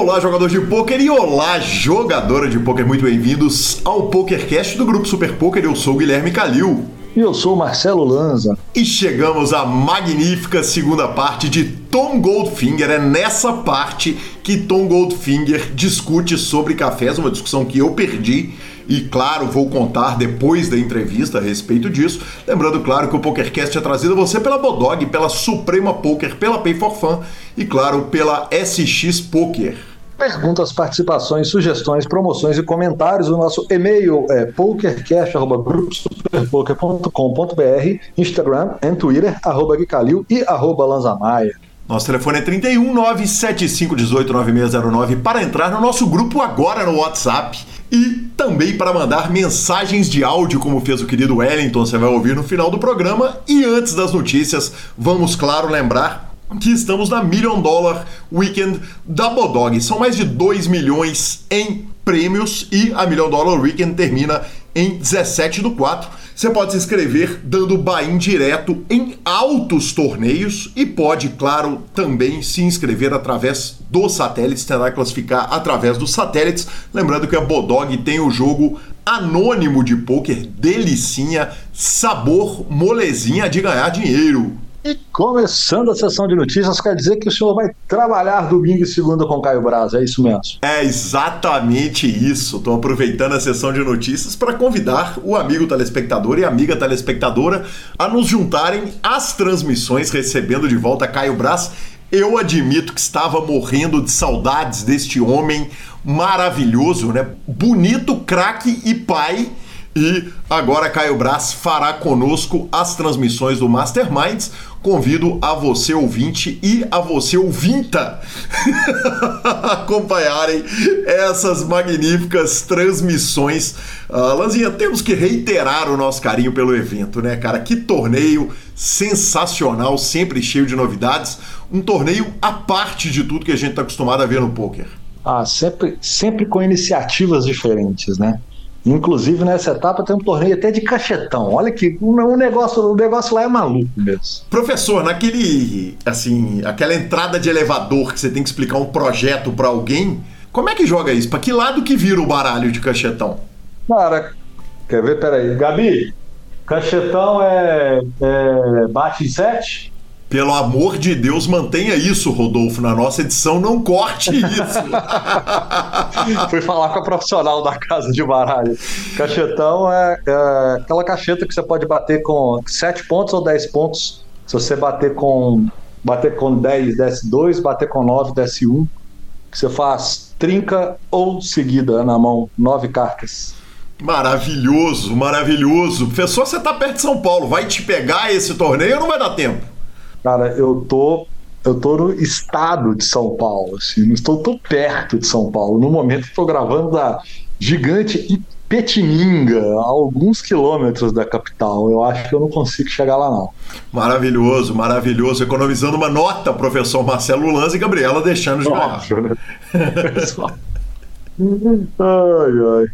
Olá, jogador de pôquer e olá, jogadora de pôquer. Muito bem-vindos ao PokerCast do Grupo Super Poker. Eu sou o Guilherme Calil. E eu sou o Marcelo Lanza. E chegamos à magnífica segunda parte de Tom Goldfinger. É nessa parte que Tom Goldfinger discute sobre cafés, uma discussão que eu perdi. E claro, vou contar depois da entrevista a respeito disso. Lembrando, claro, que o PokerCast é trazido a você pela Bodog, pela Suprema Poker, pela Pay for Fun e, claro, pela SX Poker. Perguntas, participações, sugestões, promoções e comentários. O nosso e-mail é pokercast.gruposuperpoker.com.br, Instagram e Twitter, arroba Guicalil e arroba Lanzamaia. Nosso telefone é 31 975 18 9609 para entrar no nosso grupo agora no WhatsApp e também para mandar mensagens de áudio, como fez o querido Wellington, você vai ouvir no final do programa. E antes das notícias, vamos, claro, lembrar que estamos na Million Dollar Weekend da Bodog. São mais de 2 milhões em prêmios e a Million Dollar Weekend termina em 17 do 4. Você pode se inscrever dando buy-in direto em altos torneios e pode, claro, também se inscrever através dos satélites, tentar classificar através dos satélites. Lembrando que a Bodog tem o jogo anônimo de poker, delicinha, sabor molezinha de ganhar dinheiro. E começando a sessão de notícias, quer dizer que o senhor vai trabalhar domingo e segunda com Caio Braz, é isso mesmo? É exatamente isso. Estou aproveitando a sessão de notícias para convidar o amigo telespectador e amiga telespectadora a nos juntarem às transmissões, recebendo de volta Caio Braz. Eu admito que estava morrendo de saudades deste homem maravilhoso, né? Bonito, craque e pai e agora Caio Braz fará conosco as transmissões do Masterminds. Convido a você ouvinte e a você ouvinta acompanharem essas magníficas transmissões. Uh, Lanzinha, temos que reiterar o nosso carinho pelo evento, né, cara? Que torneio sensacional, sempre cheio de novidades. Um torneio à parte de tudo que a gente está acostumado a ver no poker. Ah, sempre, sempre com iniciativas diferentes, né? Inclusive, nessa etapa tem um torneio até de cachetão. Olha que o negócio, o negócio lá é maluco mesmo. Professor, naquele, assim, aquela entrada de elevador que você tem que explicar um projeto para alguém, como é que joga isso? Para que lado que vira o baralho de cachetão? Cara, quer ver? Peraí. Gabi, cachetão é, é bate em sete? Pelo amor de Deus, mantenha isso, Rodolfo. Na nossa edição, não corte isso. Fui falar com a profissional da casa de baralho. Cachetão é, é, aquela cacheta que você pode bater com 7 pontos ou 10 pontos. Se você bater com bater com 10, desce 2, bater com 9, desce 1. Que você faz trinca ou seguida na mão, 9 cartas. Maravilhoso, maravilhoso. Professor, você tá perto de São Paulo. Vai te pegar esse torneio ou não vai dar tempo? Cara, eu tô eu tô no estado de São Paulo, assim, não estou tão perto de São Paulo. No momento estou gravando da gigante Petininga, a alguns quilômetros da capital. Eu acho que eu não consigo chegar lá, não. Maravilhoso, maravilhoso. Economizando uma nota, professor Marcelo Lanza e Gabriela deixando de ganhar. Né? ai, ai.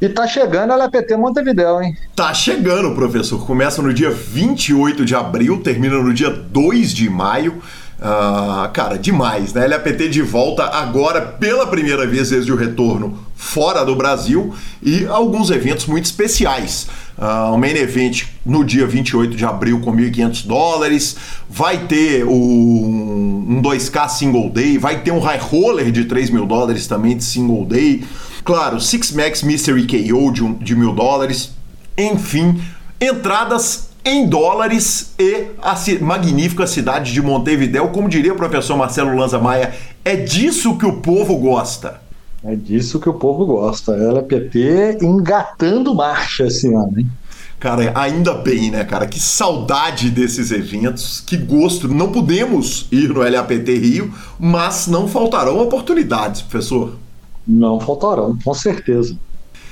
E tá chegando a LPT Montevidéu, hein? Tá chegando, professor. Começa no dia 28 de abril, termina no dia 2 de maio. Uh, cara, demais, né? LAPT de volta agora pela primeira vez desde o retorno fora do Brasil e alguns eventos muito especiais. Uh, o main event no dia 28 de abril com 1.500 dólares, vai ter o, um 2K single day, vai ter um high roller de 3 mil dólares também de single day. Claro, Six Max Mystery KO de, de mil dólares. Enfim, entradas em dólares e a magnífica cidade de Montevideo, como diria o professor Marcelo Lanza Maia, é disso que o povo gosta. É disso que o povo gosta. LPT engatando marcha esse ano, hein? Cara, ainda bem, né, cara? Que saudade desses eventos, que gosto. Não podemos ir no LAPT Rio, mas não faltarão oportunidades, professor. Não faltarão, com certeza.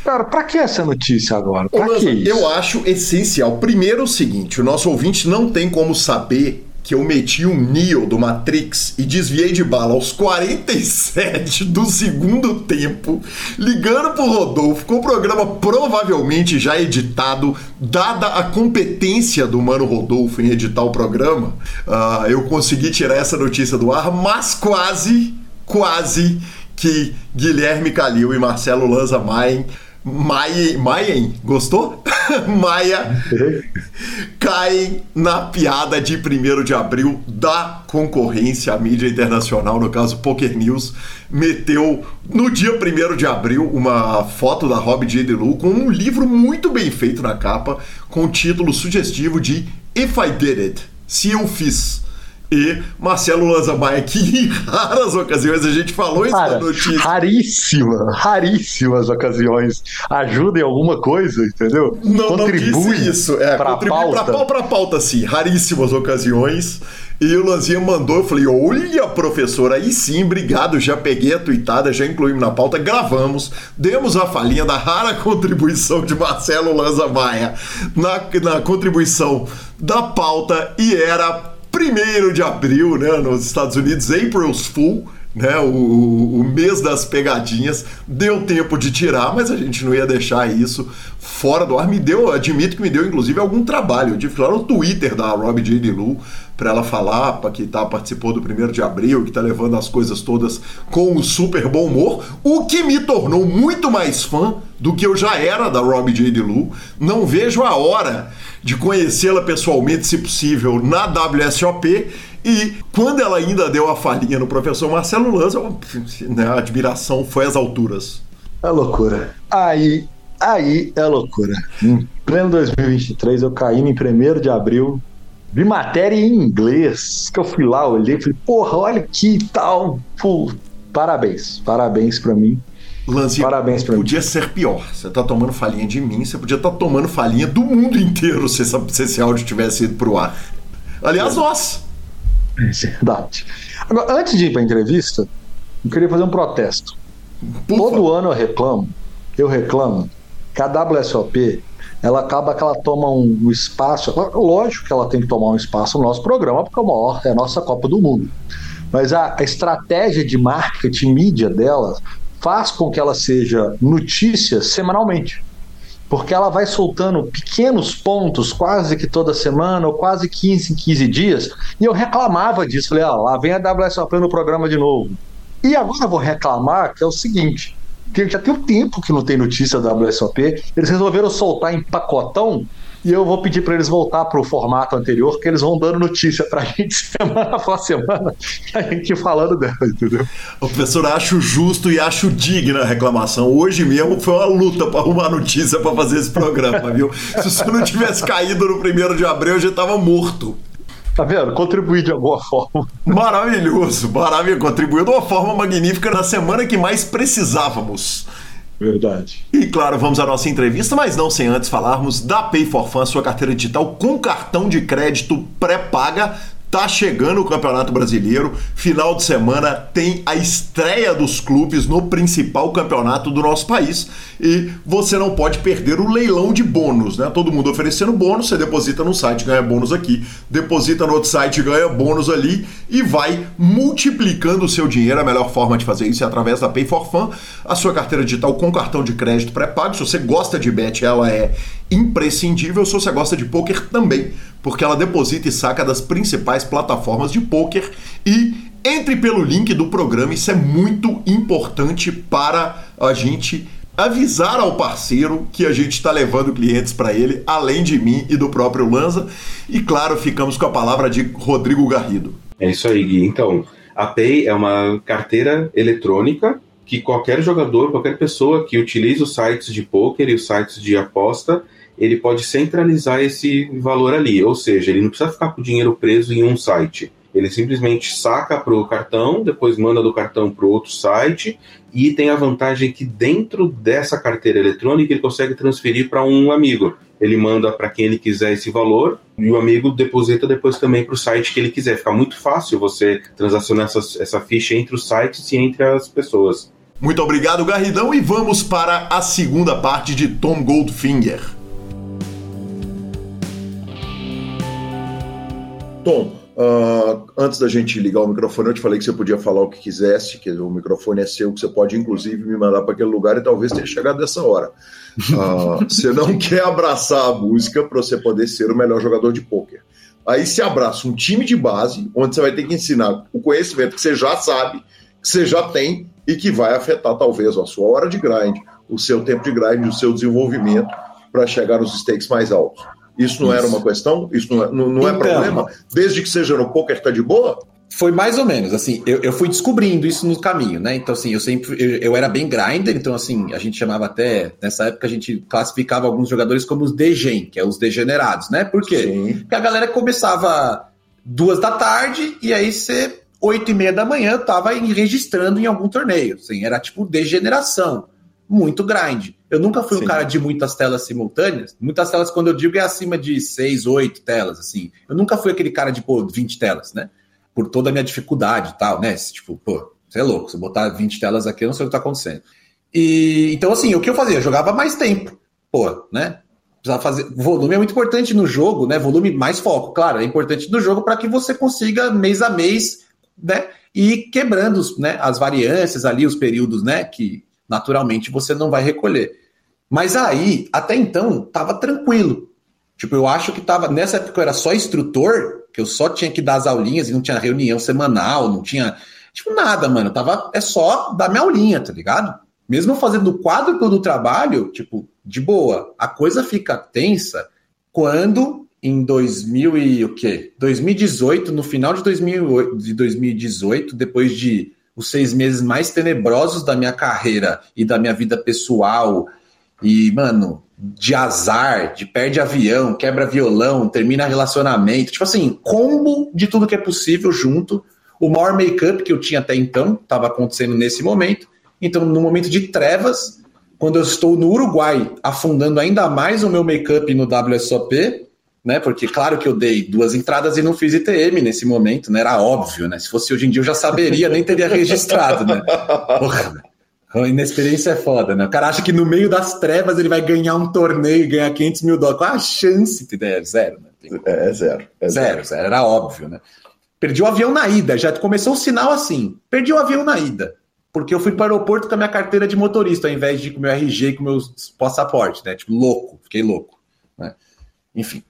Cara, para que essa notícia agora? Pra Ô, que isso? Eu acho essencial. Primeiro o seguinte, o nosso ouvinte não tem como saber que eu meti um Neo do Matrix e desviei de bala aos 47 do segundo tempo, ligando pro Rodolfo com o programa provavelmente já editado, dada a competência do mano Rodolfo em editar o programa, uh, eu consegui tirar essa notícia do ar, mas quase, quase que Guilherme Calil e Marcelo Lanza Maien Maia, Maien, gostou? Maia caem na piada de 1 de abril da concorrência à mídia internacional, no caso Poker News, meteu no dia 1 de abril uma foto da Rob J. DeLu com um livro muito bem feito na capa, com o título sugestivo de If I Did It, Se Eu Fiz e Marcelo Lanzabaia, que em raras ocasiões a gente falou isso Cara, na notícia. Raríssima, raríssimas ocasiões. Ajuda em alguma coisa, entendeu? Não, contribui não disse isso. É, pra contribui pauta. Pra, pra pauta, sim. Raríssimas ocasiões. E o Lanzinha mandou, eu falei, olha, professor, aí sim, obrigado, já peguei a tuitada, já incluímos na pauta, gravamos, demos a falinha da rara contribuição de Marcelo Lanza Maia na, na contribuição da pauta e era 1 de abril, né, nos Estados Unidos, April's Fool, né, o, o, mês das pegadinhas, deu tempo de tirar, mas a gente não ia deixar isso fora do ar. Me deu, admito que me deu inclusive algum trabalho. Eu tive que ir lá no Twitter da Rob J. Lu para ela falar que tá, participou do 1 de abril, que tá levando as coisas todas com um super bom humor, o que me tornou muito mais fã do que eu já era da Rob J. Lu. Não vejo a hora de conhecê-la pessoalmente, se possível, na WSOP. E quando ela ainda deu a falinha no professor Marcelo Lanza, né, a admiração foi às alturas. É loucura. Aí, aí é loucura. Em pleno 2023, eu caí em 1 de abril, vi matéria em inglês, que eu fui lá, olhei falei, porra, olha que tal. Pô, parabéns, parabéns para mim. Lanzinho, Parabéns pra podia mim. ser pior. Você tá tomando falinha de mim, você podia estar tá tomando falinha do mundo inteiro se, essa, se esse áudio tivesse ido pro ar. Aliás, nós. É verdade. Agora, antes de ir pra entrevista, eu queria fazer um protesto. Por Todo favor. ano eu reclamo, eu reclamo que a WSOP ela acaba que ela toma um, espaço. Lógico que ela tem que tomar um espaço no nosso programa, porque é, maior, é a nossa Copa do Mundo. Mas a, a estratégia de marketing mídia dela faz com que ela seja notícia semanalmente. Porque ela vai soltando pequenos pontos quase que toda semana, ou quase 15 em 15 dias. E eu reclamava disso. Falei, ah, lá vem a WSOP no programa de novo. E agora eu vou reclamar que é o seguinte: que já tem um tempo que não tem notícia da WSOP. Eles resolveram soltar em pacotão e eu vou pedir para eles voltar para o formato anterior, que eles vão dando notícia para a gente semana após semana, a gente falando dela, entendeu? O professor, acho justo e acho digna a reclamação. Hoje mesmo foi uma luta para arrumar notícia para fazer esse programa, viu? Se você não tivesse caído no primeiro de abril, eu já estava morto. Tá vendo? Contribuir de alguma forma. Maravilhoso, maravilhoso. Contribuiu de uma forma magnífica na semana que mais precisávamos. Verdade. E claro, vamos à nossa entrevista, mas não sem antes falarmos da Pay for Fun, sua carteira digital com cartão de crédito pré-paga Tá chegando o Campeonato Brasileiro, final de semana tem a estreia dos clubes no principal campeonato do nosso país e você não pode perder o leilão de bônus, né? Todo mundo oferecendo bônus, você deposita no site, ganha bônus aqui, deposita no outro site, ganha bônus ali e vai multiplicando o seu dinheiro. A melhor forma de fazer isso é através da Pay for Fun, a sua carteira digital com cartão de crédito pré-pago. Se você gosta de bet, ela é imprescindível. Se você gosta de poker também porque ela deposita e saca das principais plataformas de poker e entre pelo link do programa, isso é muito importante para a gente avisar ao parceiro que a gente está levando clientes para ele, além de mim e do próprio Lanza. E claro, ficamos com a palavra de Rodrigo Garrido. É isso aí, Gui. Então, a Pay é uma carteira eletrônica que qualquer jogador, qualquer pessoa que utiliza os sites de poker e os sites de aposta ele pode centralizar esse valor ali, ou seja, ele não precisa ficar com o dinheiro preso em um site. Ele simplesmente saca para o cartão, depois manda do cartão para outro site e tem a vantagem que dentro dessa carteira eletrônica ele consegue transferir para um amigo. Ele manda para quem ele quiser esse valor e o amigo deposita depois também para o site que ele quiser. Fica muito fácil você transacionar essa, essa ficha entre os sites e entre as pessoas. Muito obrigado, Garridão, e vamos para a segunda parte de Tom Goldfinger. Tom, uh, antes da gente ligar o microfone, eu te falei que você podia falar o que quisesse, que o microfone é seu, que você pode inclusive me mandar para aquele lugar e talvez tenha chegado dessa hora. Uh, você não quer abraçar a música para você poder ser o melhor jogador de pôquer. Aí se abraça um time de base, onde você vai ter que ensinar o conhecimento que você já sabe, que você já tem, e que vai afetar talvez a sua hora de grind, o seu tempo de grind, o seu desenvolvimento para chegar nos stakes mais altos. Isso não Isso. era uma questão? Isso não é, não, não é então, problema? Desde que seja no poker, tá de boa? Foi mais ou menos, assim, eu, eu fui descobrindo isso no caminho, né? Então, assim, eu sempre, eu, eu, era bem grinder, então, assim, a gente chamava até, nessa época a gente classificava alguns jogadores como os degen, que é os degenerados, né? Por quê? Sim. Porque a galera começava duas da tarde e aí você, oito e meia da manhã, tava registrando em algum torneio, assim, era tipo degeneração, muito grind. Eu nunca fui Sim. um cara de muitas telas simultâneas, muitas telas, quando eu digo, é acima de seis, oito telas, assim. Eu nunca fui aquele cara de, pô, 20 telas, né? por toda a minha dificuldade e tal, né? Tipo, pô, você é louco, se botar 20 telas aqui, eu não sei o que tá acontecendo. E então, assim, o que eu fazia? Eu jogava mais tempo, pô, né? Precisava fazer. Volume é muito importante no jogo, né? Volume mais foco, claro, é importante no jogo para que você consiga mês a mês, né? E quebrando né, as variâncias ali, os períodos, né? Que naturalmente você não vai recolher. Mas aí, até então, tava tranquilo. Tipo, eu acho que tava. Nessa época eu era só instrutor, que eu só tinha que dar as aulinhas e não tinha reunião semanal, não tinha. Tipo, nada, mano. Tava, é só dar minha aulinha, tá ligado? Mesmo fazendo o quadro do trabalho, tipo, de boa. A coisa fica tensa quando em 2000 e o quê? 2018, no final de, 2008, de 2018, depois de os seis meses mais tenebrosos da minha carreira e da minha vida pessoal, e, mano, de azar, de perde avião, quebra violão, termina relacionamento, tipo assim, combo de tudo que é possível junto. O maior make-up que eu tinha até então estava acontecendo nesse momento. Então, no momento de trevas, quando eu estou no Uruguai, afundando ainda mais o meu make-up no WSOP, né? Porque claro que eu dei duas entradas e não fiz ITM nesse momento, né? Era óbvio, né? Se fosse hoje em dia eu já saberia, nem teria registrado, né? Porra, a inexperiência é foda, né? O cara acha que no meio das trevas ele vai ganhar um torneio e ganhar 500 mil dólares. Qual a chance? É zero, né? É, é zero. É zero, zero. Era óbvio, né? Perdi o avião na ida. Já começou o sinal assim. Perdi o avião na ida. Porque eu fui para o aeroporto com a minha carteira de motorista, ao invés de ir com o meu RG e com o meu passaporte, né? Tipo, louco. Fiquei louco. Né? Enfim.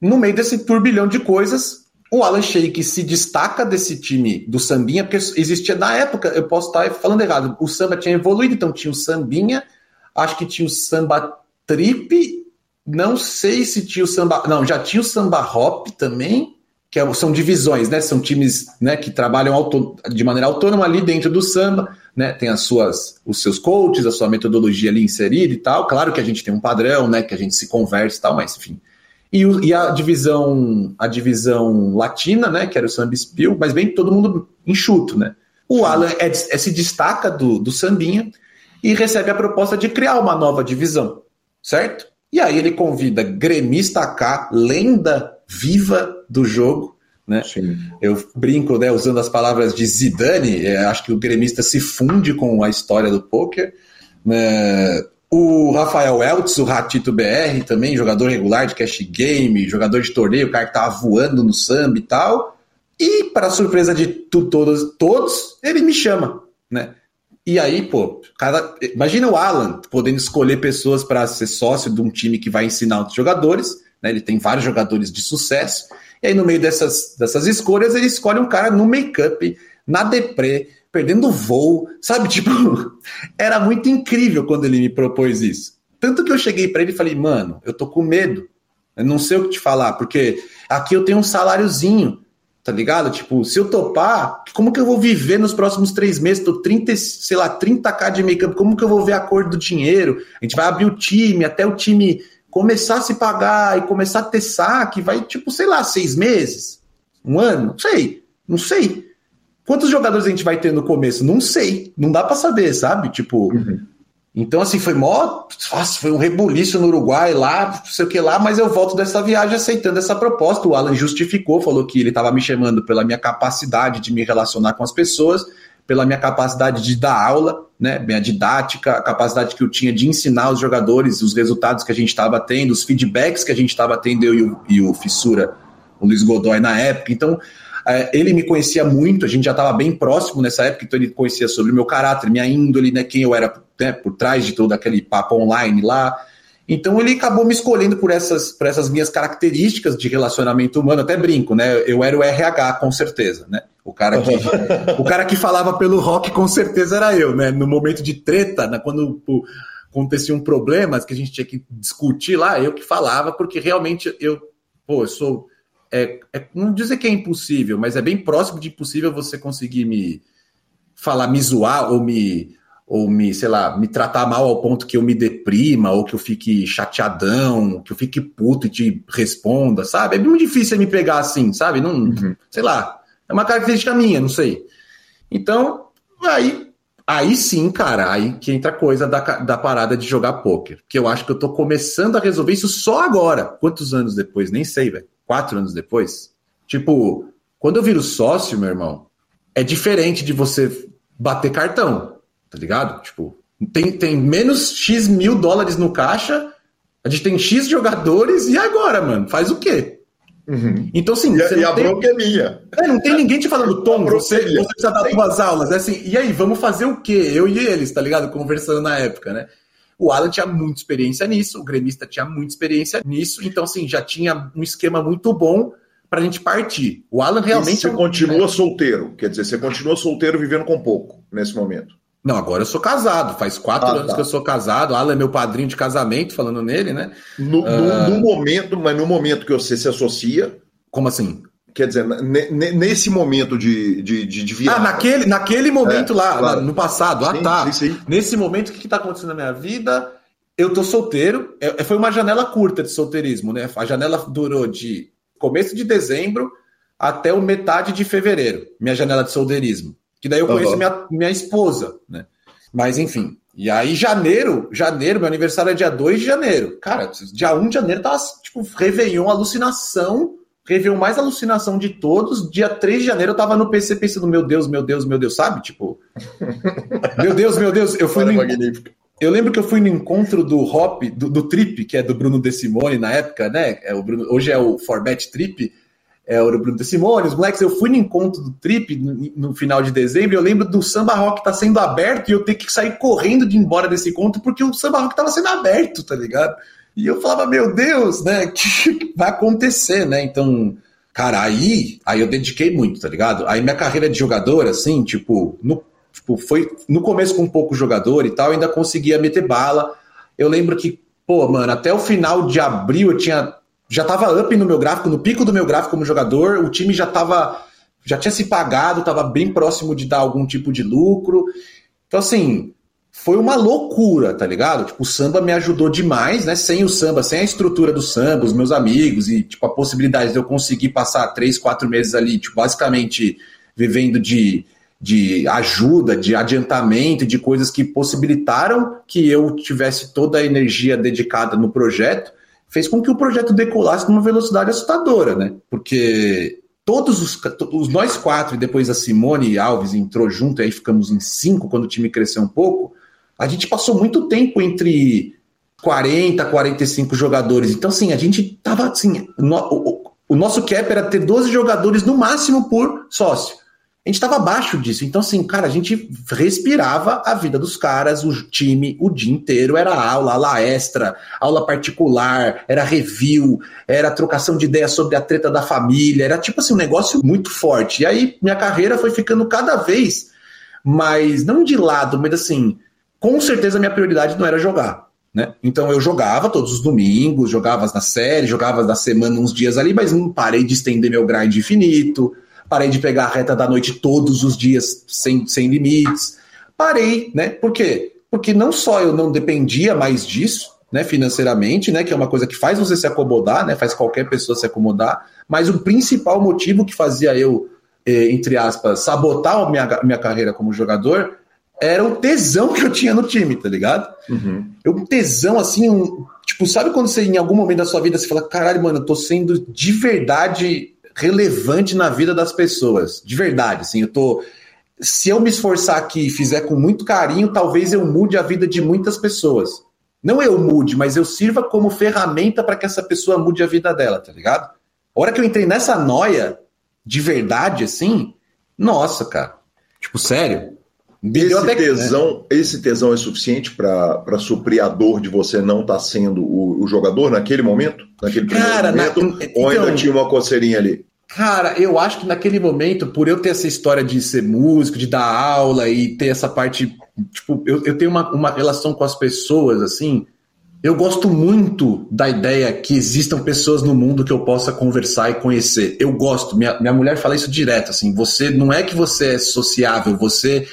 No meio desse turbilhão de coisas, o Alan Sheik se destaca desse time do Sambinha, porque existia na época, eu posso estar falando errado, o samba tinha evoluído, então tinha o Sambinha, acho que tinha o Samba Trip, não sei se tinha o Samba. Não, já tinha o Samba Hop também, que é são divisões, né? São times né, que trabalham auto, de maneira autônoma ali dentro do samba, né? Tem as suas, os seus coaches, a sua metodologia ali inserida e tal. Claro que a gente tem um padrão, né? Que a gente se conversa e tal, mas enfim. E, e, a divisão a divisão latina, né, que era o Samba Spiel, mas bem todo mundo enxuto, né? O Alan é, é, se destaca do, do Sambinha e recebe a proposta de criar uma nova divisão, certo? E aí ele convida Gremista K, lenda viva do jogo, né? Sim. Eu brinco, né, usando as palavras de Zidane, é, acho que o gremista se funde com a história do poker. Né? O Rafael Eltz, o Ratito BR, também, jogador regular de cash game, jogador de torneio, o cara que tava voando no samba e tal. E, para surpresa de tu, todos, todos, ele me chama, né? E aí, pô, cada, imagina o Alan podendo escolher pessoas para ser sócio de um time que vai ensinar outros jogadores, né? Ele tem vários jogadores de sucesso. E aí, no meio dessas, dessas escolhas, ele escolhe um cara no make-up, na deprê, perdendo voo, sabe? Tipo, era muito incrível quando ele me propôs isso. Tanto que eu cheguei para ele e falei, mano, eu tô com medo. Eu não sei o que te falar, porque aqui eu tenho um saláriozinho, tá ligado? Tipo, se eu topar, como que eu vou viver nos próximos três meses? Tô 30, sei lá, 30k de make-up, como que eu vou ver a cor do dinheiro? A gente vai abrir o time, até o time começar a se pagar e começar a ter saque, vai, tipo, sei lá, seis meses? Um ano? Não sei, não sei. Quantos jogadores a gente vai ter no começo? Não sei. Não dá para saber, sabe? Tipo. Uhum. Então, assim, foi mó. Nossa, foi um rebuliço no Uruguai lá, não sei o que lá, mas eu volto dessa viagem aceitando essa proposta. O Alan justificou, falou que ele estava me chamando pela minha capacidade de me relacionar com as pessoas, pela minha capacidade de dar aula, né? Minha didática, a capacidade que eu tinha de ensinar os jogadores os resultados que a gente estava tendo, os feedbacks que a gente estava tendo, eu e o, e o Fissura, o Luiz Godoy na época. Então, ele me conhecia muito, a gente já estava bem próximo nessa época, então ele conhecia sobre o meu caráter, minha índole, né, quem eu era né, por trás de todo aquele papo online lá. Então ele acabou me escolhendo por essas, por essas minhas características de relacionamento humano, até brinco, né? Eu era o RH, com certeza, né? O cara que, o cara que falava pelo rock com certeza era eu, né? No momento de treta, né? quando aconteciam problemas que a gente tinha que discutir lá, eu que falava, porque realmente eu, pô, eu sou. É, é, não dizer que é impossível, mas é bem próximo de impossível você conseguir me falar, me zoar ou me ou me, sei lá, me tratar mal ao ponto que eu me deprima, ou que eu fique chateadão, que eu fique puto e te responda, sabe? É muito difícil me pegar assim, sabe? Não, uhum. sei lá. É uma característica minha, não sei. Então, aí, aí sim, cara, aí que entra a coisa da, da parada de jogar pôquer. Que eu acho que eu tô começando a resolver isso só agora. Quantos anos depois? Nem sei, velho. Quatro anos depois? Tipo, quando eu viro sócio, meu irmão, é diferente de você bater cartão tá ligado? Tipo, tem, tem menos X mil dólares no caixa, a gente tem X jogadores, e agora, mano? Faz o quê? Uhum. Então, assim. E, e a tem... bronca é minha. É, não tem ninguém te falando, Tom, você, é você precisa dar duas aulas. É assim, e aí, vamos fazer o quê? Eu e eles, tá ligado? Conversando na época, né? O Alan tinha muita experiência nisso, o gremista tinha muita experiência nisso, então, assim, já tinha um esquema muito bom pra gente partir. O Alan realmente. E você é um... continua solteiro, quer dizer, você continua solteiro vivendo com pouco nesse momento. Não, agora eu sou casado. Faz quatro ah, anos tá. que eu sou casado. Alan é meu padrinho de casamento, falando nele, né? No, uh... no, no, momento, mas no momento que você se associa. Como assim? Quer dizer, nesse momento de, de, de, de virada. Ah, naquele, naquele momento é, lá, claro. no passado. Ah, sim, tá. Sim, sim. Nesse momento, o que está acontecendo na minha vida? Eu tô solteiro. É, é, foi uma janela curta de solteirismo, né? A janela durou de começo de dezembro até o metade de fevereiro. Minha janela de solteirismo. Que daí eu conheço uhum. minha, minha esposa, né? Mas enfim. E aí, janeiro, janeiro, meu aniversário é dia 2 de janeiro. Cara, dia 1 de janeiro tava, tipo, Réveillon, alucinação. Réveillon mais alucinação de todos. Dia 3 de janeiro eu tava no PC pensando, meu Deus, meu Deus, meu Deus, sabe? Tipo. meu Deus, meu Deus. Eu fui no. Eu lembro que eu fui no encontro do Hop, do, do Trip, que é do Bruno De Simone na época, né? É o Bruno, hoje é o Format Trip é, o Bruno de Simone, os moleques, eu fui no encontro do Trip no, no final de dezembro, eu lembro do Samba Rock tá sendo aberto e eu ter que sair correndo de ir embora desse encontro porque o Samba Rock tava sendo aberto, tá ligado? E eu falava, meu Deus, né, que vai acontecer, né? Então, cara, aí, aí eu dediquei muito, tá ligado? Aí minha carreira de jogador, assim, tipo, no, tipo, foi no começo com pouco jogador e tal, ainda conseguia meter bala. Eu lembro que, pô, mano, até o final de abril eu tinha já estava up no meu gráfico, no pico do meu gráfico como jogador, o time já estava já tinha se pagado, estava bem próximo de dar algum tipo de lucro. Então assim, foi uma loucura, tá ligado? Tipo, o samba me ajudou demais, né? Sem o samba, sem a estrutura do samba, os meus amigos e tipo a possibilidade de eu conseguir passar três, quatro meses ali, tipo, basicamente vivendo de de ajuda, de adiantamento, de coisas que possibilitaram que eu tivesse toda a energia dedicada no projeto fez com que o projeto decolasse numa velocidade assustadora, né? Porque todos os, nós quatro, e depois a Simone Alves entrou junto, e aí ficamos em cinco quando o time cresceu um pouco, a gente passou muito tempo entre 40, 45 jogadores. Então, assim, a gente tava assim. No, o, o nosso cap era ter 12 jogadores no máximo por sócio a gente estava abaixo disso. Então, assim, cara, a gente respirava a vida dos caras, o time, o dia inteiro. Era aula, aula extra, aula particular, era review, era trocação de ideias sobre a treta da família. Era tipo assim, um negócio muito forte. E aí, minha carreira foi ficando cada vez mais, não de lado, mas assim, com certeza minha prioridade não era jogar. Né? Então eu jogava todos os domingos, jogava na série, jogava na semana uns dias ali, mas não parei de estender meu grind infinito parei de pegar a reta da noite todos os dias sem, sem limites. Parei, né? Por quê? Porque não só eu não dependia mais disso, né, financeiramente, né, que é uma coisa que faz você se acomodar, né, faz qualquer pessoa se acomodar, mas o principal motivo que fazia eu, eh, entre aspas, sabotar a minha, minha carreira como jogador era o tesão que eu tinha no time, tá ligado? Uhum. Eu, um tesão, assim, um, tipo, sabe quando você, em algum momento da sua vida, você fala, caralho, mano, eu tô sendo de verdade relevante na vida das pessoas. De verdade, assim, eu tô. Se eu me esforçar aqui e fizer com muito carinho, talvez eu mude a vida de muitas pessoas. Não eu mude, mas eu sirva como ferramenta para que essa pessoa mude a vida dela, tá ligado? A hora que eu entrei nessa noia, de verdade, assim, nossa, cara. Tipo, sério. Esse tesão, né? esse tesão é suficiente para suprir a dor de você não estar tá sendo o, o, jogador naquele momento? Naquele Cara, momento? Na, então, ou ainda tinha uma coceirinha ali? Cara, eu acho que naquele momento, por eu ter essa história de ser músico, de dar aula e ter essa parte. Tipo, eu, eu tenho uma, uma relação com as pessoas, assim. Eu gosto muito da ideia que existam pessoas no mundo que eu possa conversar e conhecer. Eu gosto. Minha, minha mulher fala isso direto, assim. Você não é que você é sociável, você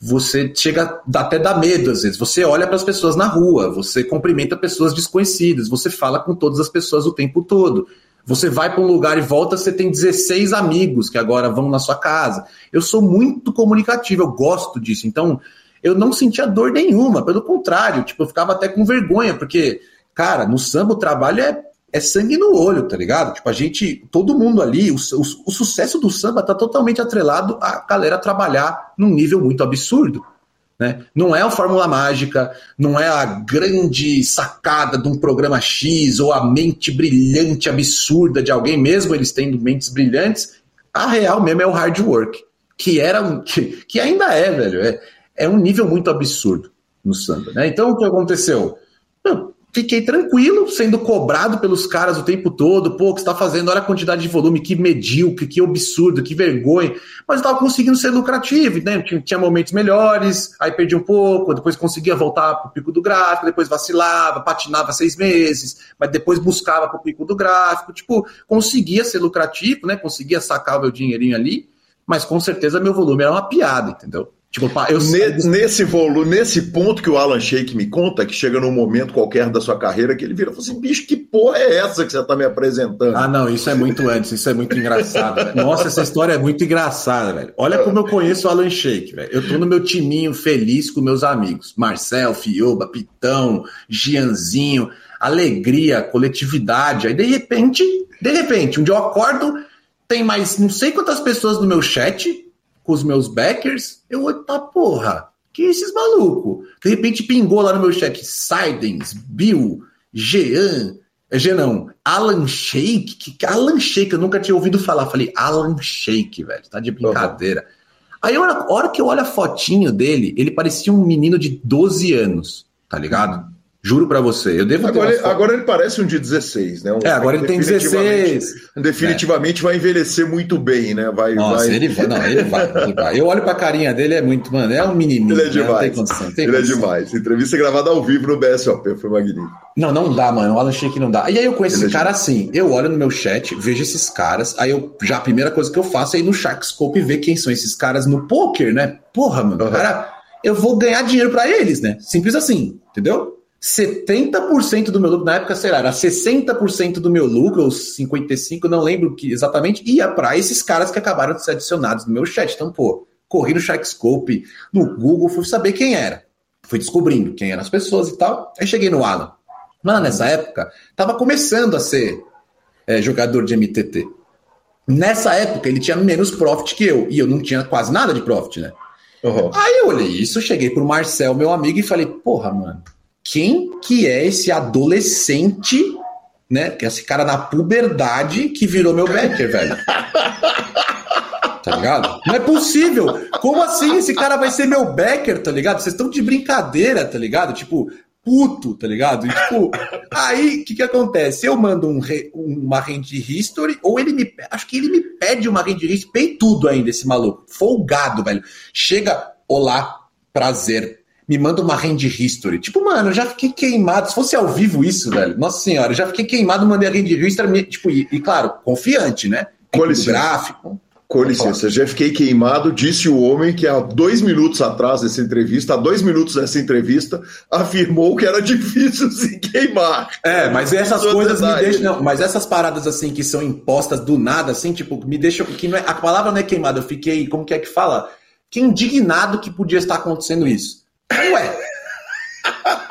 você chega até dar medo às vezes. Você olha para as pessoas na rua, você cumprimenta pessoas desconhecidas, você fala com todas as pessoas o tempo todo. Você vai para um lugar e volta, você tem 16 amigos que agora vão na sua casa. Eu sou muito comunicativo, eu gosto disso. Então, eu não sentia dor nenhuma, pelo contrário, tipo, eu ficava até com vergonha, porque, cara, no samba o trabalho é, é sangue no olho, tá ligado? Tipo, a gente, todo mundo ali, o, o, o sucesso do samba tá totalmente atrelado a galera trabalhar num nível muito absurdo. Né? Não é a fórmula mágica, não é a grande sacada de um programa X ou a mente brilhante, absurda de alguém, mesmo eles tendo mentes brilhantes. A real mesmo é o hard work, que era que, que ainda é, velho. É, é um nível muito absurdo no samba. Né? Então o que aconteceu? Fiquei tranquilo, sendo cobrado pelos caras o tempo todo. Pô, o que você tá fazendo? Olha a quantidade de volume, que medíocre, que absurdo, que vergonha. Mas eu tava conseguindo ser lucrativo, né? Tinha, momentos melhores, aí perdi um pouco, depois conseguia voltar pro pico do gráfico, depois vacilava, patinava seis meses, mas depois buscava pro pico do gráfico. Tipo, conseguia ser lucrativo, né? Conseguia sacar meu dinheirinho ali, mas com certeza meu volume era uma piada, entendeu? Tipo, eu nesse volume, nesse ponto que o Alan Shake me conta, que chega num momento qualquer da sua carreira, que ele vira e fala assim: bicho, que porra é essa que você tá me apresentando? Ah, não, isso é muito antes, isso é muito engraçado. Nossa, essa história é muito engraçada, velho. Olha como eu conheço o Alan Shake, velho. Eu tô no meu timinho feliz com meus amigos: Marcel, Fioba, Pitão, Gianzinho, alegria, coletividade. Aí, de repente, de repente, um dia eu acordo, tem mais não sei quantas pessoas no meu chat com os meus backers, eu vou tá porra, que esses malucos? De repente pingou lá no meu chat Sidens, Bill, Jean, é, Jean não, Alan Shake, que Alan Shake, eu nunca tinha ouvido falar. Falei, Alan Shake, velho, tá de brincadeira. Uhum. Aí, a hora, a hora que eu olho a fotinho dele, ele parecia um menino de 12 anos, tá ligado? Juro para você. Eu devo agora, ele, agora ele parece um de 16, né? Um é, agora ele tem 16. Definitivamente é. vai envelhecer muito bem, né? Vai, Nossa, vai... ele vai. Não, ele vai, ele vai. Eu olho pra carinha dele, é muito, mano, é um menininho. Ele é demais. Né? Não tem condição, tem ele é condição. é demais. Entrevista gravada ao vivo no BSOP, foi magnífico. Não, não dá, mano. O Alan Sheik não dá. E aí eu conheço ele esse é cara assim. Eu olho no meu chat, vejo esses caras, aí eu já a primeira coisa que eu faço é ir no Sharkscope e ver quem são esses caras no poker, né? Porra, mano, uhum. cara, eu vou ganhar dinheiro para eles, né? Simples assim, entendeu? 70% do meu lucro, na época, sei lá, era 60% do meu lucro, ou 55%, não lembro que exatamente, ia para esses caras que acabaram de ser adicionados no meu chat. Então, pô, corri no Sharkscope, no Google, fui saber quem era. Fui descobrindo quem eram as pessoas e tal. Aí cheguei no Alan. Mano, nessa época, tava começando a ser é, jogador de MTT. Nessa época, ele tinha menos profit que eu, e eu não tinha quase nada de profit, né? Uhum. Aí eu olhei isso, cheguei pro Marcel, meu amigo, e falei, porra, mano, quem que é esse adolescente, né? Que é esse cara na puberdade que virou meu backer, velho. Tá ligado? Não é possível. Como assim esse cara vai ser meu backer, tá ligado? Vocês estão de brincadeira, tá ligado? Tipo, puto, tá ligado? E, tipo, aí o que que acontece? Eu mando um re, uma rende history, ou ele me. Acho que ele me pede uma rende history, pei tudo ainda, esse maluco. Folgado, velho. Chega, olá, prazer me manda uma hand history. Tipo, mano, eu já fiquei queimado. Se fosse ao vivo isso, velho, nossa senhora, eu já fiquei queimado, mandei a hand history, tipo, e, e claro, confiante, né? Com licença. Gráfico. Com licença, já fiquei queimado, disse o homem que há dois minutos atrás dessa entrevista, há dois minutos dessa entrevista, afirmou que era difícil se queimar. É, mas essas coisas me deixam. Não, mas essas paradas assim que são impostas do nada, assim, tipo, me deixam. Que não é, a palavra não é queimada, eu fiquei, como que é que fala? Que indignado que podia estar acontecendo isso. Ué.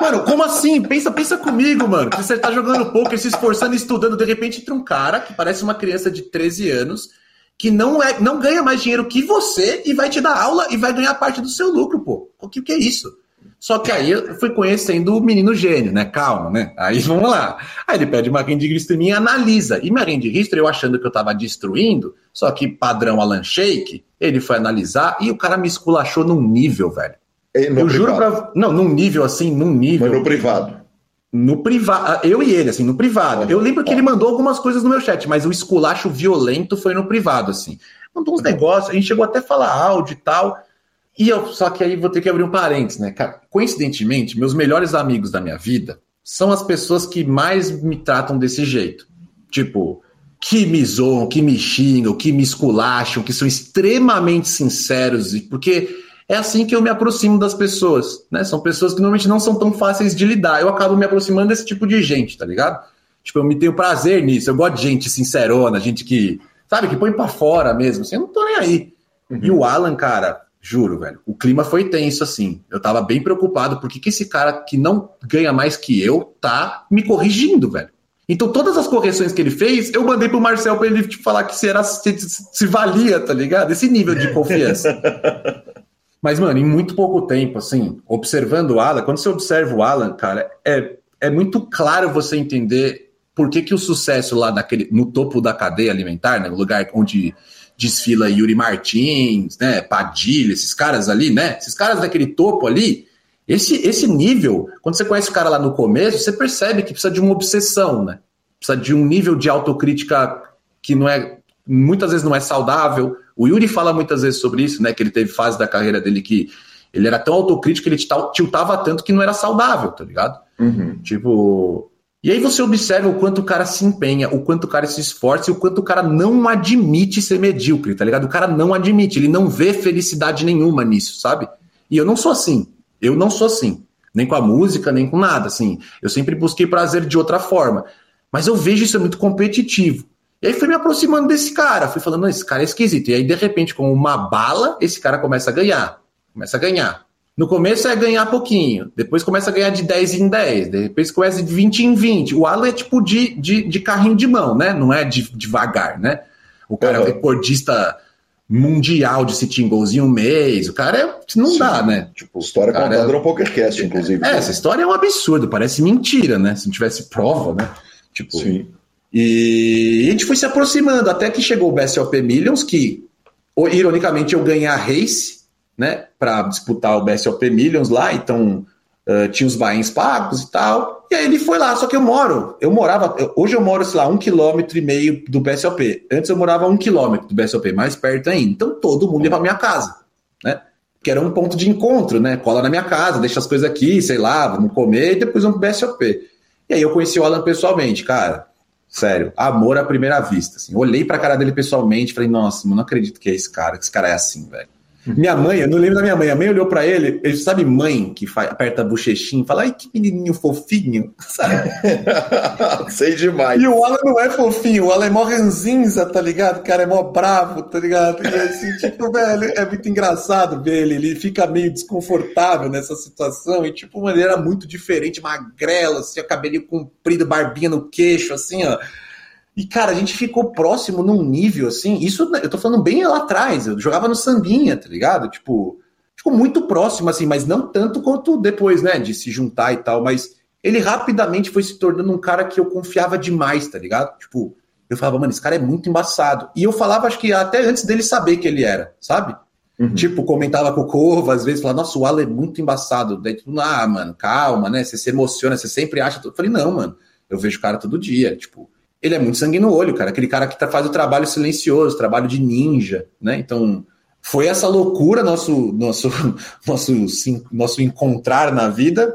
Mano, como assim? Pensa, pensa comigo, mano. Você tá jogando poker, se esforçando, estudando, de repente entra um cara que parece uma criança de 13 anos, que não é, não ganha mais dinheiro que você e vai te dar aula e vai ganhar parte do seu lucro, pô. O que, que é isso? Só que aí eu fui conhecendo o menino gênio, né? Calma, né? Aí vamos lá. Aí ele pede uma renda de registro em mim e analisa. E minha renda de registro, eu achando que eu tava destruindo, só que padrão Alan Shake, ele foi analisar e o cara me esculachou num nível, velho. É, no eu privado. juro pra. Não, num nível assim, num nível. Mas no privado. no privado, eu e ele, assim, no privado. Eu lembro que ele mandou algumas coisas no meu chat, mas o esculacho violento foi no privado, assim. Mandou uns negócios, a gente chegou até a falar áudio e tal. E eu, só que aí vou ter que abrir um parênteses, né? Cara, coincidentemente, meus melhores amigos da minha vida são as pessoas que mais me tratam desse jeito. Tipo, que me zoam, que me xingam, que me esculacham, que são extremamente sinceros, porque é assim que eu me aproximo das pessoas, né? São pessoas que normalmente não são tão fáceis de lidar. Eu acabo me aproximando desse tipo de gente, tá ligado? Tipo, eu me tenho prazer nisso. Eu gosto de gente sincerona, gente que, sabe, que põe para fora mesmo. Assim, eu não tô nem aí. Uhum. E o Alan, cara, juro, velho, o clima foi tenso, assim. Eu tava bem preocupado, porque que esse cara que não ganha mais que eu tá me corrigindo, velho. Então, todas as correções que ele fez, eu mandei pro Marcel pra ele tipo, falar que se, era, se, se valia, tá ligado? Esse nível de confiança. Mas, mano, em muito pouco tempo, assim, observando o Alan, quando você observa o Alan, cara, é, é muito claro você entender por que, que o sucesso lá naquele, no topo da cadeia alimentar, né, no lugar onde desfila Yuri Martins, né, Padilha, esses caras ali, né, esses caras daquele topo ali, esse, esse nível, quando você conhece o cara lá no começo, você percebe que precisa de uma obsessão, né, precisa de um nível de autocrítica que não é, muitas vezes não é saudável, o Yuri fala muitas vezes sobre isso, né? Que ele teve fase da carreira dele que ele era tão autocrítico que ele tiltava tanto que não era saudável, tá ligado? Uhum. Tipo. E aí você observa o quanto o cara se empenha, o quanto o cara se esforça e o quanto o cara não admite ser medíocre, tá ligado? O cara não admite, ele não vê felicidade nenhuma nisso, sabe? E eu não sou assim. Eu não sou assim. Nem com a música, nem com nada, assim. Eu sempre busquei prazer de outra forma. Mas eu vejo isso é muito competitivo. E aí fui me aproximando desse cara, fui falando, esse cara é esquisito. E aí, de repente, com uma bala, esse cara começa a ganhar. Começa a ganhar. No começo é ganhar pouquinho, depois começa a ganhar de 10 em 10, depois começa de 20 em 20. O Alan é tipo de, de, de carrinho de mão, né? Não é de, devagar, né? O cara uhum. é recordista mundial de sitting goals em um mês. O cara é. Não Sim. dá, né? Tipo, história contada é... no PokerCast, inclusive. É, essa história é um absurdo, parece mentira, né? Se não tivesse prova, né? Tipo, Sim. E a gente foi se aproximando até que chegou o BSOP Millions, que ironicamente eu ganhei a race, né, para disputar o BSOP Millions lá, então uh, tinha os bains pagos e tal. E aí ele foi lá, só que eu moro, eu morava, hoje eu moro, sei lá, um quilômetro e meio do BSOP. Antes eu morava um quilômetro do BSOP, mais perto ainda. Então todo mundo ia para minha casa, né? Que era um ponto de encontro, né? Cola na minha casa, deixa as coisas aqui, sei lá, vamos comer e depois vamos pro BSOP. E aí eu conheci o Alan pessoalmente, cara Sério, amor à primeira vista. Assim. Olhei pra cara dele pessoalmente falei, nossa, mano, não acredito que é esse cara, que esse cara é assim, velho. Minha mãe, eu não lembro da minha mãe. A mãe olhou para ele, ele sabe mãe que faz, aperta a bochechinha e fala, ai, que menininho fofinho, sabe? Sei demais. E o Alan não é fofinho, o Alan é mó ranzinza, tá ligado? O cara é mó bravo, tá ligado? E assim, tipo, velho, é muito engraçado ver ele, ele fica meio desconfortável nessa situação e, tipo, uma maneira muito diferente, magrelo, assim, cabelinho comprido, barbinha no queixo, assim, ó. E, cara, a gente ficou próximo num nível assim. Isso eu tô falando bem lá atrás. Eu jogava no Sambinha, tá ligado? Tipo, ficou muito próximo, assim, mas não tanto quanto depois, né? De se juntar e tal. Mas ele rapidamente foi se tornando um cara que eu confiava demais, tá ligado? Tipo, eu falava, mano, esse cara é muito embaçado. E eu falava, acho que até antes dele saber que ele era, sabe? Uhum. Tipo, comentava com o Corvo, às vezes, falava, nossa, o Alan é muito embaçado. Daí, tipo, ah, mano, calma, né? Você se emociona, você sempre acha. Eu falei, não, mano, eu vejo o cara todo dia. Tipo, ele é muito sangue no olho, cara. Aquele cara que tá, faz o trabalho silencioso, trabalho de ninja, né? Então, foi essa loucura nosso, nosso, nosso, sim, nosso encontrar na vida.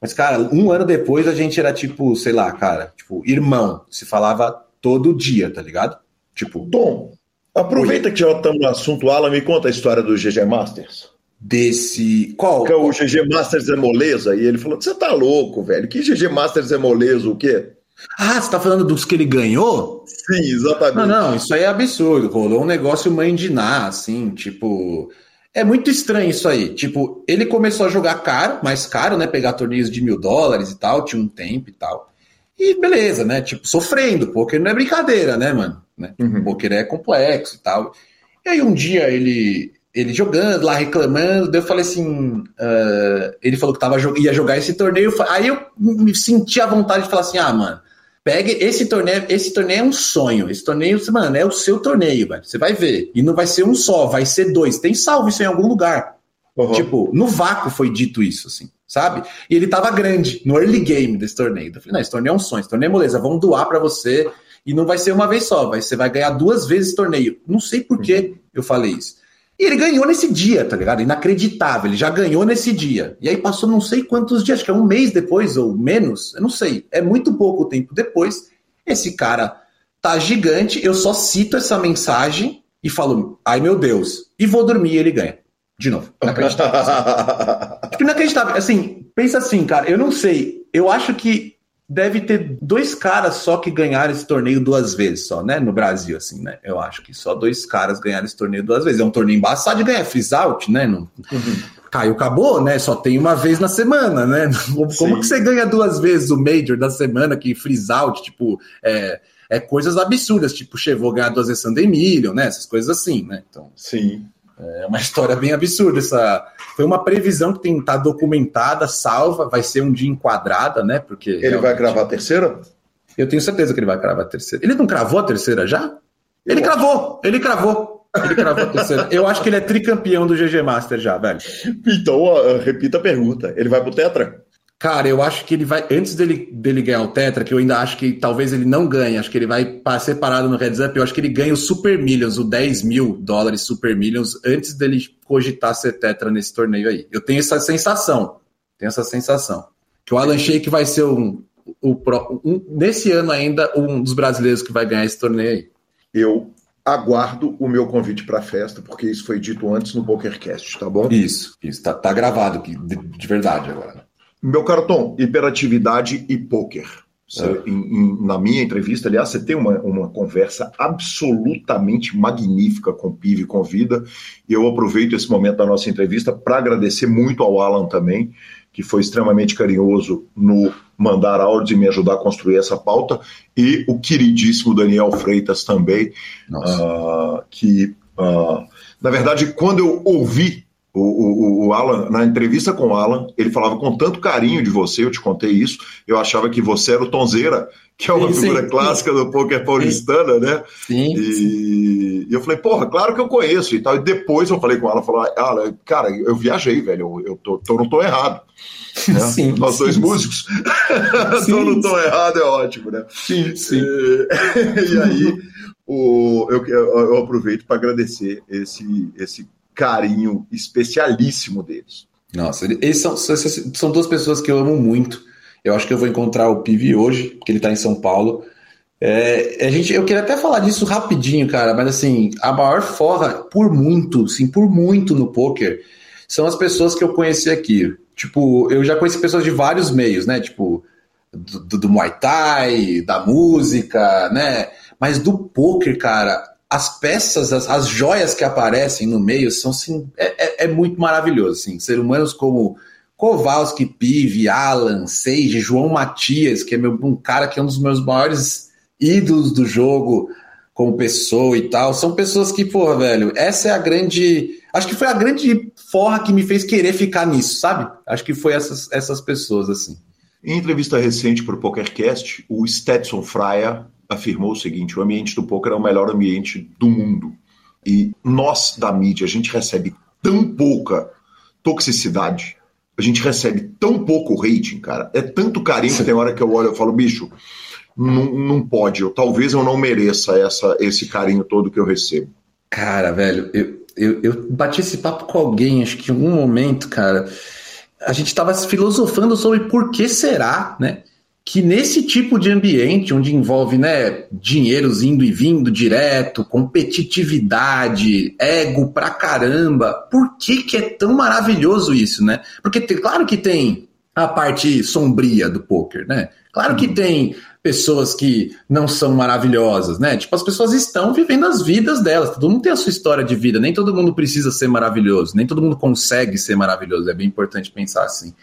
Mas, cara, um ano depois a gente era tipo, sei lá, cara, tipo, irmão. Se falava todo dia, tá ligado? Tipo. Tom, aproveita Oi. que já estamos no assunto, Alan, me conta a história do GG Masters. Desse. Qual? Que é o GG Masters é moleza. E ele falou: você tá louco, velho. Que GG Masters é moleza, o quê? Ah, você tá falando dos que ele ganhou? Sim, exatamente. Não, não, isso aí é absurdo. Rolou um negócio mãe de Ná, assim, tipo. É muito estranho isso aí. Tipo, ele começou a jogar caro, mais caro, né? Pegar torneios de mil dólares e tal, tinha um tempo e tal. E beleza, né? Tipo, sofrendo. Poker não é brincadeira, né, mano? Né? Uhum. Poker é complexo e tal. E aí um dia ele, ele jogando lá, reclamando, daí eu falei assim, uh, ele falou que tava, ia jogar esse torneio, aí eu me senti a vontade de falar assim, ah, mano, Pegue esse torneio, esse torneio é um sonho. Esse torneio, mano, é o seu torneio, velho. Você vai ver. E não vai ser um só, vai ser dois. Tem salvo isso em algum lugar. Uhum. Tipo, no vácuo foi dito isso, assim, sabe? E ele tava grande no early game desse torneio. Eu falei, não, esse torneio é um sonho, esse torneio é moleza, vamos doar para você e não vai ser uma vez só, vai, você vai ganhar duas vezes esse torneio. Não sei por que eu falei isso. E ele ganhou nesse dia, tá ligado? Inacreditável, ele já ganhou nesse dia. E aí passou não sei quantos dias, acho que é um mês depois ou menos, eu não sei. É muito pouco tempo depois. Esse cara tá gigante, eu só cito essa mensagem e falo, ai meu Deus, e vou dormir e ele ganha. De novo. Inacreditável. Assim. Inacreditável. Assim, pensa assim, cara, eu não sei. Eu acho que deve ter dois caras só que ganharam esse torneio duas vezes só, né? No Brasil, assim, né? Eu acho que só dois caras ganharam esse torneio duas vezes. É um torneio embaçado de ganhar freeze out, né? Não... Uhum. Caiu, acabou, né? Só tem uma vez na semana, né? Como Sim. que você ganha duas vezes o Major da semana que freeze out, tipo, é, é coisas absurdas, tipo, Chevou ganhar duas vezes Sunday Million, né? Essas coisas assim, né? Então, Sim. É uma história bem absurda. Essa foi uma previsão que tem que estar tá documentada, salva, vai ser um dia enquadrada, né? Porque ele vai cravar a terceira? Eu tenho certeza que ele vai cravar a terceira. Ele não cravou a terceira já? Ele cravou, ele cravou. Ele cravou a terceira. Eu acho que ele é tricampeão do GG Master já, velho. Então, repita a pergunta. Ele vai pro Tetra? Cara, eu acho que ele vai. Antes dele, dele ganhar o Tetra, que eu ainda acho que talvez ele não ganhe, acho que ele vai ser parado no Heads Up, eu acho que ele ganha o Super Millions, o 10 mil dólares Super Millions, antes dele cogitar ser Tetra nesse torneio aí. Eu tenho essa sensação. Tenho essa sensação. Que o Alan Sheik vai ser um, um, um, nesse ano ainda um dos brasileiros que vai ganhar esse torneio aí. Eu aguardo o meu convite para a festa, porque isso foi dito antes no PokerCast, tá bom? Isso, isso. Tá, tá gravado aqui, de, de verdade agora. Meu cartão, hiperatividade e poker. É. na minha entrevista, aliás, você tem uma, uma conversa absolutamente magnífica com o Pive Convida, e eu aproveito esse momento da nossa entrevista para agradecer muito ao Alan também, que foi extremamente carinhoso no mandar áudios e me ajudar a construir essa pauta, e o queridíssimo Daniel Freitas também, uh, que, uh, na verdade, quando eu ouvi o, o, o, Alan, na entrevista com o Alan, ele falava com tanto carinho de você, eu te contei isso, eu achava que você era o Tonzeira, que é uma sim, figura sim, clássica sim. do poker paulistana, né? Sim, e, e, eu falei, porra, claro que eu conheço e tal. E depois eu falei com ela, falou, Alan, cara, eu viajei, velho, eu, eu tô, tô, não tô errado. Né? Sim, Nós dois músicos, tô não tô errado, é ótimo, né? Sim, sim. E, e aí, o, eu, eu aproveito para agradecer esse, esse carinho especialíssimo deles. Nossa, eles são, são duas pessoas que eu amo muito. Eu acho que eu vou encontrar o Pivi hoje, porque ele está em São Paulo. É, a gente, eu queria até falar disso rapidinho, cara, mas assim, a maior forra, por muito, sim, por muito no poker, são as pessoas que eu conheci aqui. Tipo, eu já conheci pessoas de vários meios, né? Tipo, do, do, do Muay Thai, da música, né? Mas do poker, cara, as peças, as, as joias que aparecem no meio são assim, é, é, é muito maravilhoso. Assim. Ser humanos como Kowalski, Pive, Alan, Sage, João Matias, que é meu, um cara que é um dos meus maiores ídolos do jogo como pessoa e tal. São pessoas que, porra, velho, essa é a grande. Acho que foi a grande forra que me fez querer ficar nisso, sabe? Acho que foi essas, essas pessoas, assim. Em entrevista recente para o PokerCast, o Stetson Fryer afirmou o seguinte: o ambiente do poker é o melhor ambiente do mundo. E nós, da mídia, a gente recebe tão pouca toxicidade, a gente recebe tão pouco rating, cara. É tanto carinho que tem hora que eu olho e falo, bicho, não, não pode, eu, talvez eu não mereça essa, esse carinho todo que eu recebo. Cara, velho, eu, eu, eu bati esse papo com alguém, acho que em um momento, cara, a gente estava filosofando sobre por que será, né? Que nesse tipo de ambiente, onde envolve né, dinheiros indo e vindo direto, competitividade, ego pra caramba, por que, que é tão maravilhoso isso, né? Porque tem, claro que tem a parte sombria do poker, né? Claro que tem pessoas que não são maravilhosas, né? Tipo, as pessoas estão vivendo as vidas delas. Todo mundo tem a sua história de vida. Nem todo mundo precisa ser maravilhoso. Nem todo mundo consegue ser maravilhoso. É bem importante pensar assim.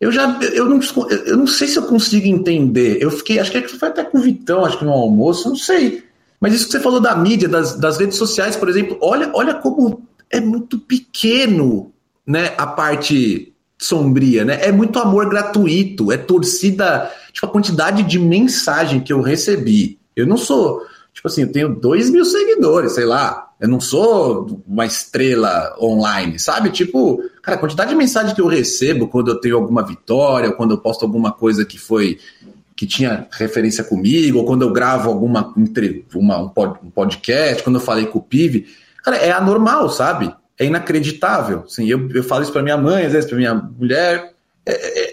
Eu já, eu não, eu não sei se eu consigo entender. Eu fiquei, acho que foi até com o Vitão, acho que no almoço, não sei. Mas isso que você falou da mídia, das, das redes sociais, por exemplo, olha, olha como é muito pequeno, né, a parte sombria, né? É muito amor gratuito, é torcida, tipo a quantidade de mensagem que eu recebi. Eu não sou Tipo assim, eu tenho dois mil seguidores, sei lá. Eu não sou uma estrela online, sabe? Tipo, cara, a quantidade de mensagem que eu recebo quando eu tenho alguma vitória, ou quando eu posto alguma coisa que foi que tinha referência comigo, ou quando eu gravo alguma uma, um podcast, quando eu falei com o Pive, cara, é anormal, sabe? É inacreditável. Assim, eu, eu falo isso para minha mãe, às vezes para minha mulher,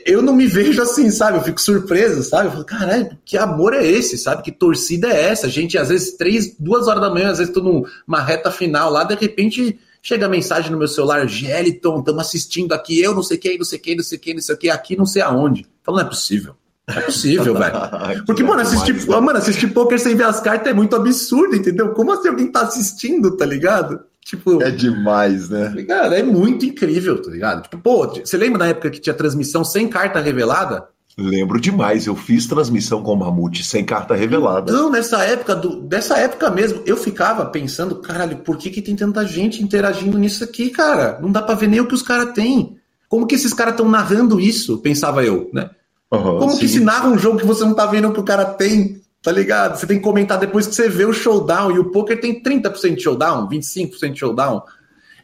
eu não me vejo assim, sabe? Eu fico surpreso, sabe? Eu falo, caralho, que amor é esse, sabe? Que torcida é essa? A gente, às vezes, três, duas horas da manhã, às vezes tô numa reta final lá, de repente chega a mensagem no meu celular, Geliton, estamos assistindo aqui, eu não sei quem, não sei quem, não sei quem, não sei o que, aqui não sei aonde. Eu falo, não é possível. Não é possível, velho. Porque, mano, assistir, mano, assistir poker sem ver as cartas é muito absurdo, entendeu? Como assim alguém tá assistindo, tá ligado? Tipo, é demais, né? Cara, é muito incrível, tá ligado? Tipo, pô, você lembra da época que tinha transmissão sem carta revelada? Lembro demais, eu fiz transmissão com o Mamute sem carta revelada. Não, nessa época, do, dessa época mesmo, eu ficava pensando, caralho, por que, que tem tanta gente interagindo nisso aqui, cara? Não dá pra ver nem o que os caras têm. Como que esses caras estão narrando isso? Pensava eu, né? Uhum, Como sim. que se narra um jogo que você não tá vendo o que o cara tem? Tá ligado? Você tem que comentar depois que você vê o showdown. E o poker tem 30% de showdown, 25% de showdown.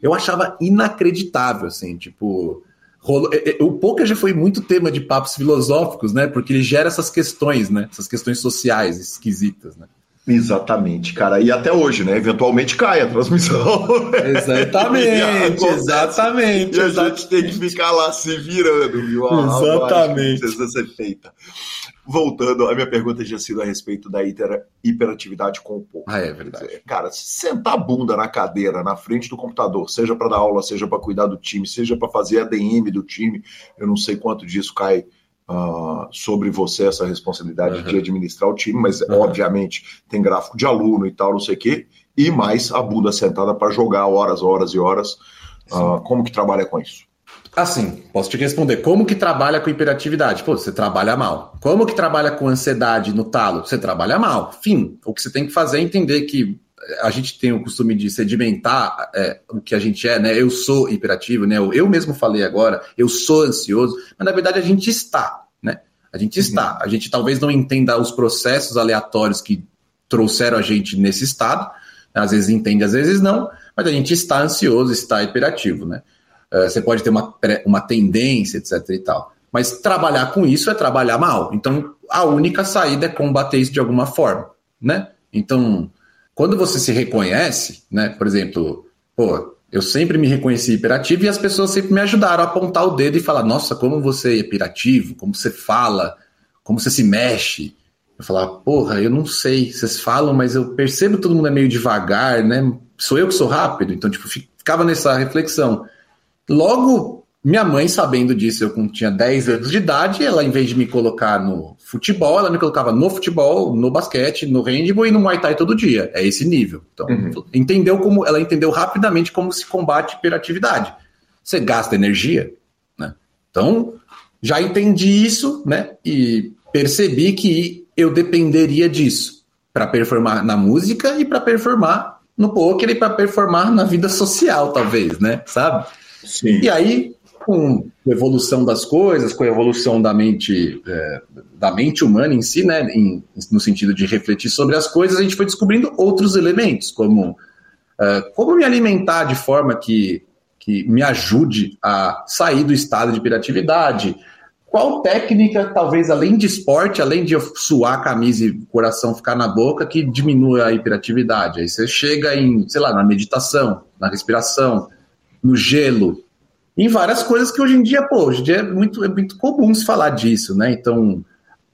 Eu achava inacreditável, assim, tipo. O poker já foi muito tema de papos filosóficos, né? Porque ele gera essas questões, né? Essas questões sociais esquisitas, né? Exatamente, cara. E até hoje, né? Eventualmente cai a transmissão. Exatamente, exatamente. E a gente tem que ficar lá se virando, viu? exatamente. Precisa ser feita voltando, a minha pergunta tinha sido a respeito da hiper, hiperatividade com o povo. Ah, é verdade. Cara, sentar a bunda na cadeira, na frente do computador, seja para dar aula, seja para cuidar do time, seja para fazer a DM do time, eu não sei quanto disso cai uh, sobre você, essa responsabilidade uhum. de administrar o time, mas uhum. obviamente tem gráfico de aluno e tal, não sei o quê, e mais a bunda sentada para jogar horas, horas e horas. Uh, como que trabalha com isso? Assim, posso te responder. Como que trabalha com hiperatividade? Pô, você trabalha mal. Como que trabalha com ansiedade no talo? Você trabalha mal. Fim. O que você tem que fazer é entender que a gente tem o costume de sedimentar é, o que a gente é, né? Eu sou hiperativo, né? Eu mesmo falei agora, eu sou ansioso, mas na verdade a gente está, né? A gente uhum. está. A gente talvez não entenda os processos aleatórios que trouxeram a gente nesse estado. Às vezes entende, às vezes não, mas a gente está ansioso, está hiperativo, né? Eh, você pode ter uma, uma tendência, etc e tal. Mas trabalhar com isso é trabalhar mal. Então, a única saída é combater isso de alguma forma, né? Então, quando você se reconhece, né? Por exemplo, pô, eu sempre me reconheci hiperativo e as pessoas sempre me ajudaram a apontar o dedo e falar: nossa, como você é hiperativo, como você fala, como você se mexe. Eu falava, porra, eu não sei, vocês falam, mas eu percebo que todo mundo é meio devagar, né? Sou eu que sou rápido, então, tipo, ficava nessa reflexão. Logo, minha mãe, sabendo disso, eu tinha 10 anos de idade, ela, em vez de me colocar no futebol, ela me colocava no futebol, no basquete, no handball e no Muay Thai todo dia. É esse nível. Então, uhum. entendeu como ela entendeu rapidamente como se combate hiperatividade. Você gasta energia, né? Então, já entendi isso, né? E percebi que eu dependeria disso para performar na música e para performar no poker e para performar na vida social, talvez, né? Sabe? Sim. E aí, com a evolução das coisas, com a evolução da mente, é, da mente humana em si, né, em, no sentido de refletir sobre as coisas, a gente foi descobrindo outros elementos, como é, como me alimentar de forma que, que me ajude a sair do estado de hiperatividade, qual técnica, talvez além de esporte, além de eu suar a camisa e o coração ficar na boca, que diminua a hiperatividade? Aí você chega em, sei lá, na meditação, na respiração, no gelo, em várias coisas que hoje em dia, pô, hoje em dia é muito, é muito comum se falar disso, né? Então,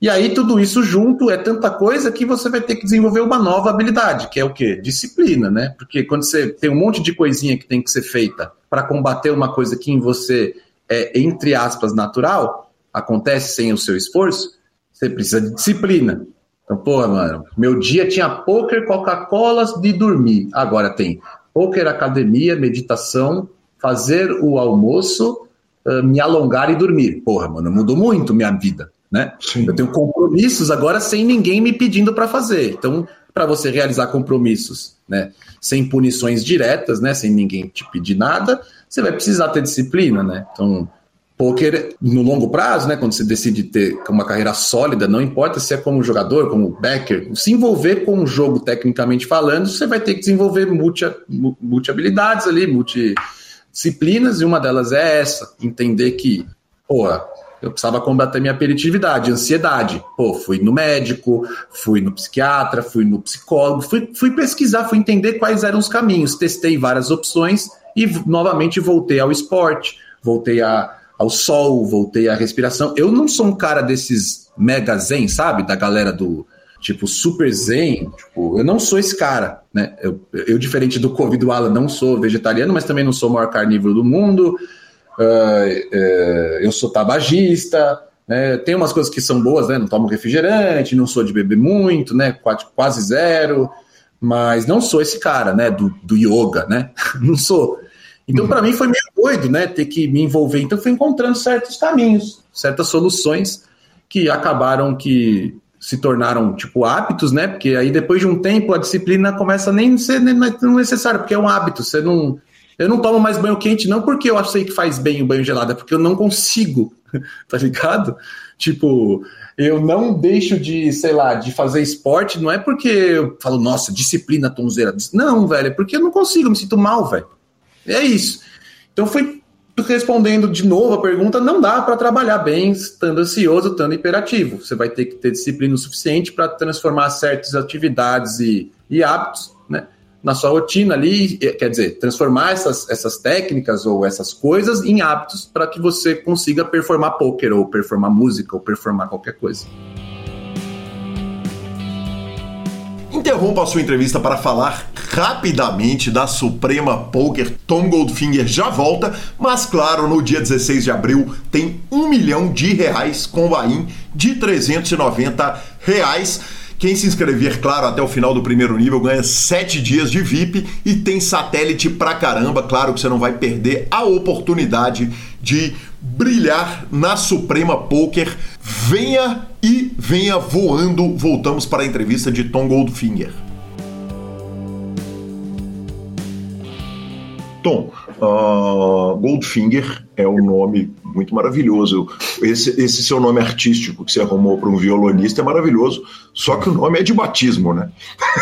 e aí tudo isso junto é tanta coisa que você vai ter que desenvolver uma nova habilidade, que é o quê? Disciplina, né? Porque quando você tem um monte de coisinha que tem que ser feita para combater uma coisa que em você é, entre aspas, natural, acontece sem o seu esforço, você precisa de disciplina. Então, porra, mano, meu dia tinha poker, Coca-Cola de dormir. Agora tem poker, academia, meditação, fazer o almoço, uh, me alongar e dormir. Porra, mano, mudou muito minha vida, né? Sim. Eu tenho compromissos agora sem ninguém me pedindo para fazer. Então, para você realizar compromissos, né, sem punições diretas, né, sem ninguém te pedir nada, você vai precisar ter disciplina, né? Então, Poker no longo prazo, né, quando você decide ter uma carreira sólida, não importa se é como jogador, como backer, se envolver com o jogo tecnicamente falando, você vai ter que desenvolver multi, multi habilidades ali, multi disciplinas, e uma delas é essa, entender que, porra, eu precisava combater minha aperitividade, ansiedade. Pô, fui no médico, fui no psiquiatra, fui no psicólogo, fui, fui pesquisar, fui entender quais eram os caminhos, testei várias opções e novamente voltei ao esporte, voltei a ao sol, voltei à respiração. Eu não sou um cara desses mega zen, sabe? Da galera do tipo super zen. Tipo, eu não sou esse cara, né? Eu, eu diferente do Covid do Alan, não sou vegetariano, mas também não sou o maior carnívoro do mundo. Uh, uh, eu sou tabagista. Né? Tem umas coisas que são boas, né? Não tomo refrigerante, não sou de beber muito, né? Quase, quase zero. Mas não sou esse cara, né? Do, do yoga, né? não sou. Então, para mim, foi meio doido, né? Ter que me envolver. Então, fui encontrando certos caminhos, certas soluções que acabaram que se tornaram, tipo, hábitos, né? Porque aí, depois de um tempo, a disciplina começa a nem ser necessária, porque é um hábito. Você não. Eu não tomo mais banho quente, não porque eu sei que faz bem o banho gelado, é porque eu não consigo, tá ligado? Tipo, eu não deixo de, sei lá, de fazer esporte, não é porque eu falo, nossa, disciplina tonzeira. Não, velho, é porque eu não consigo, eu me sinto mal, velho. É isso. Então fui respondendo de novo a pergunta, não dá para trabalhar bem estando ansioso, estando hiperativo. Você vai ter que ter disciplina o suficiente para transformar certas atividades e, e hábitos né, na sua rotina ali, quer dizer, transformar essas, essas técnicas ou essas coisas em hábitos para que você consiga performar poker ou performar música ou performar qualquer coisa. Interrompa a sua entrevista para falar rapidamente da Suprema Poker. Tom Goldfinger já volta, mas claro, no dia 16 de abril tem um milhão de reais com Bahia de 390 reais. Quem se inscrever, claro, até o final do primeiro nível ganha 7 dias de VIP e tem satélite pra caramba. Claro que você não vai perder a oportunidade de brilhar na Suprema Poker. Venha e venha voando. Voltamos para a entrevista de Tom Goldfinger. Tom, uh, Goldfinger é um nome muito maravilhoso. Esse, esse seu nome artístico que você arrumou para um violonista é maravilhoso, só que o nome é de batismo, né?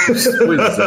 Pois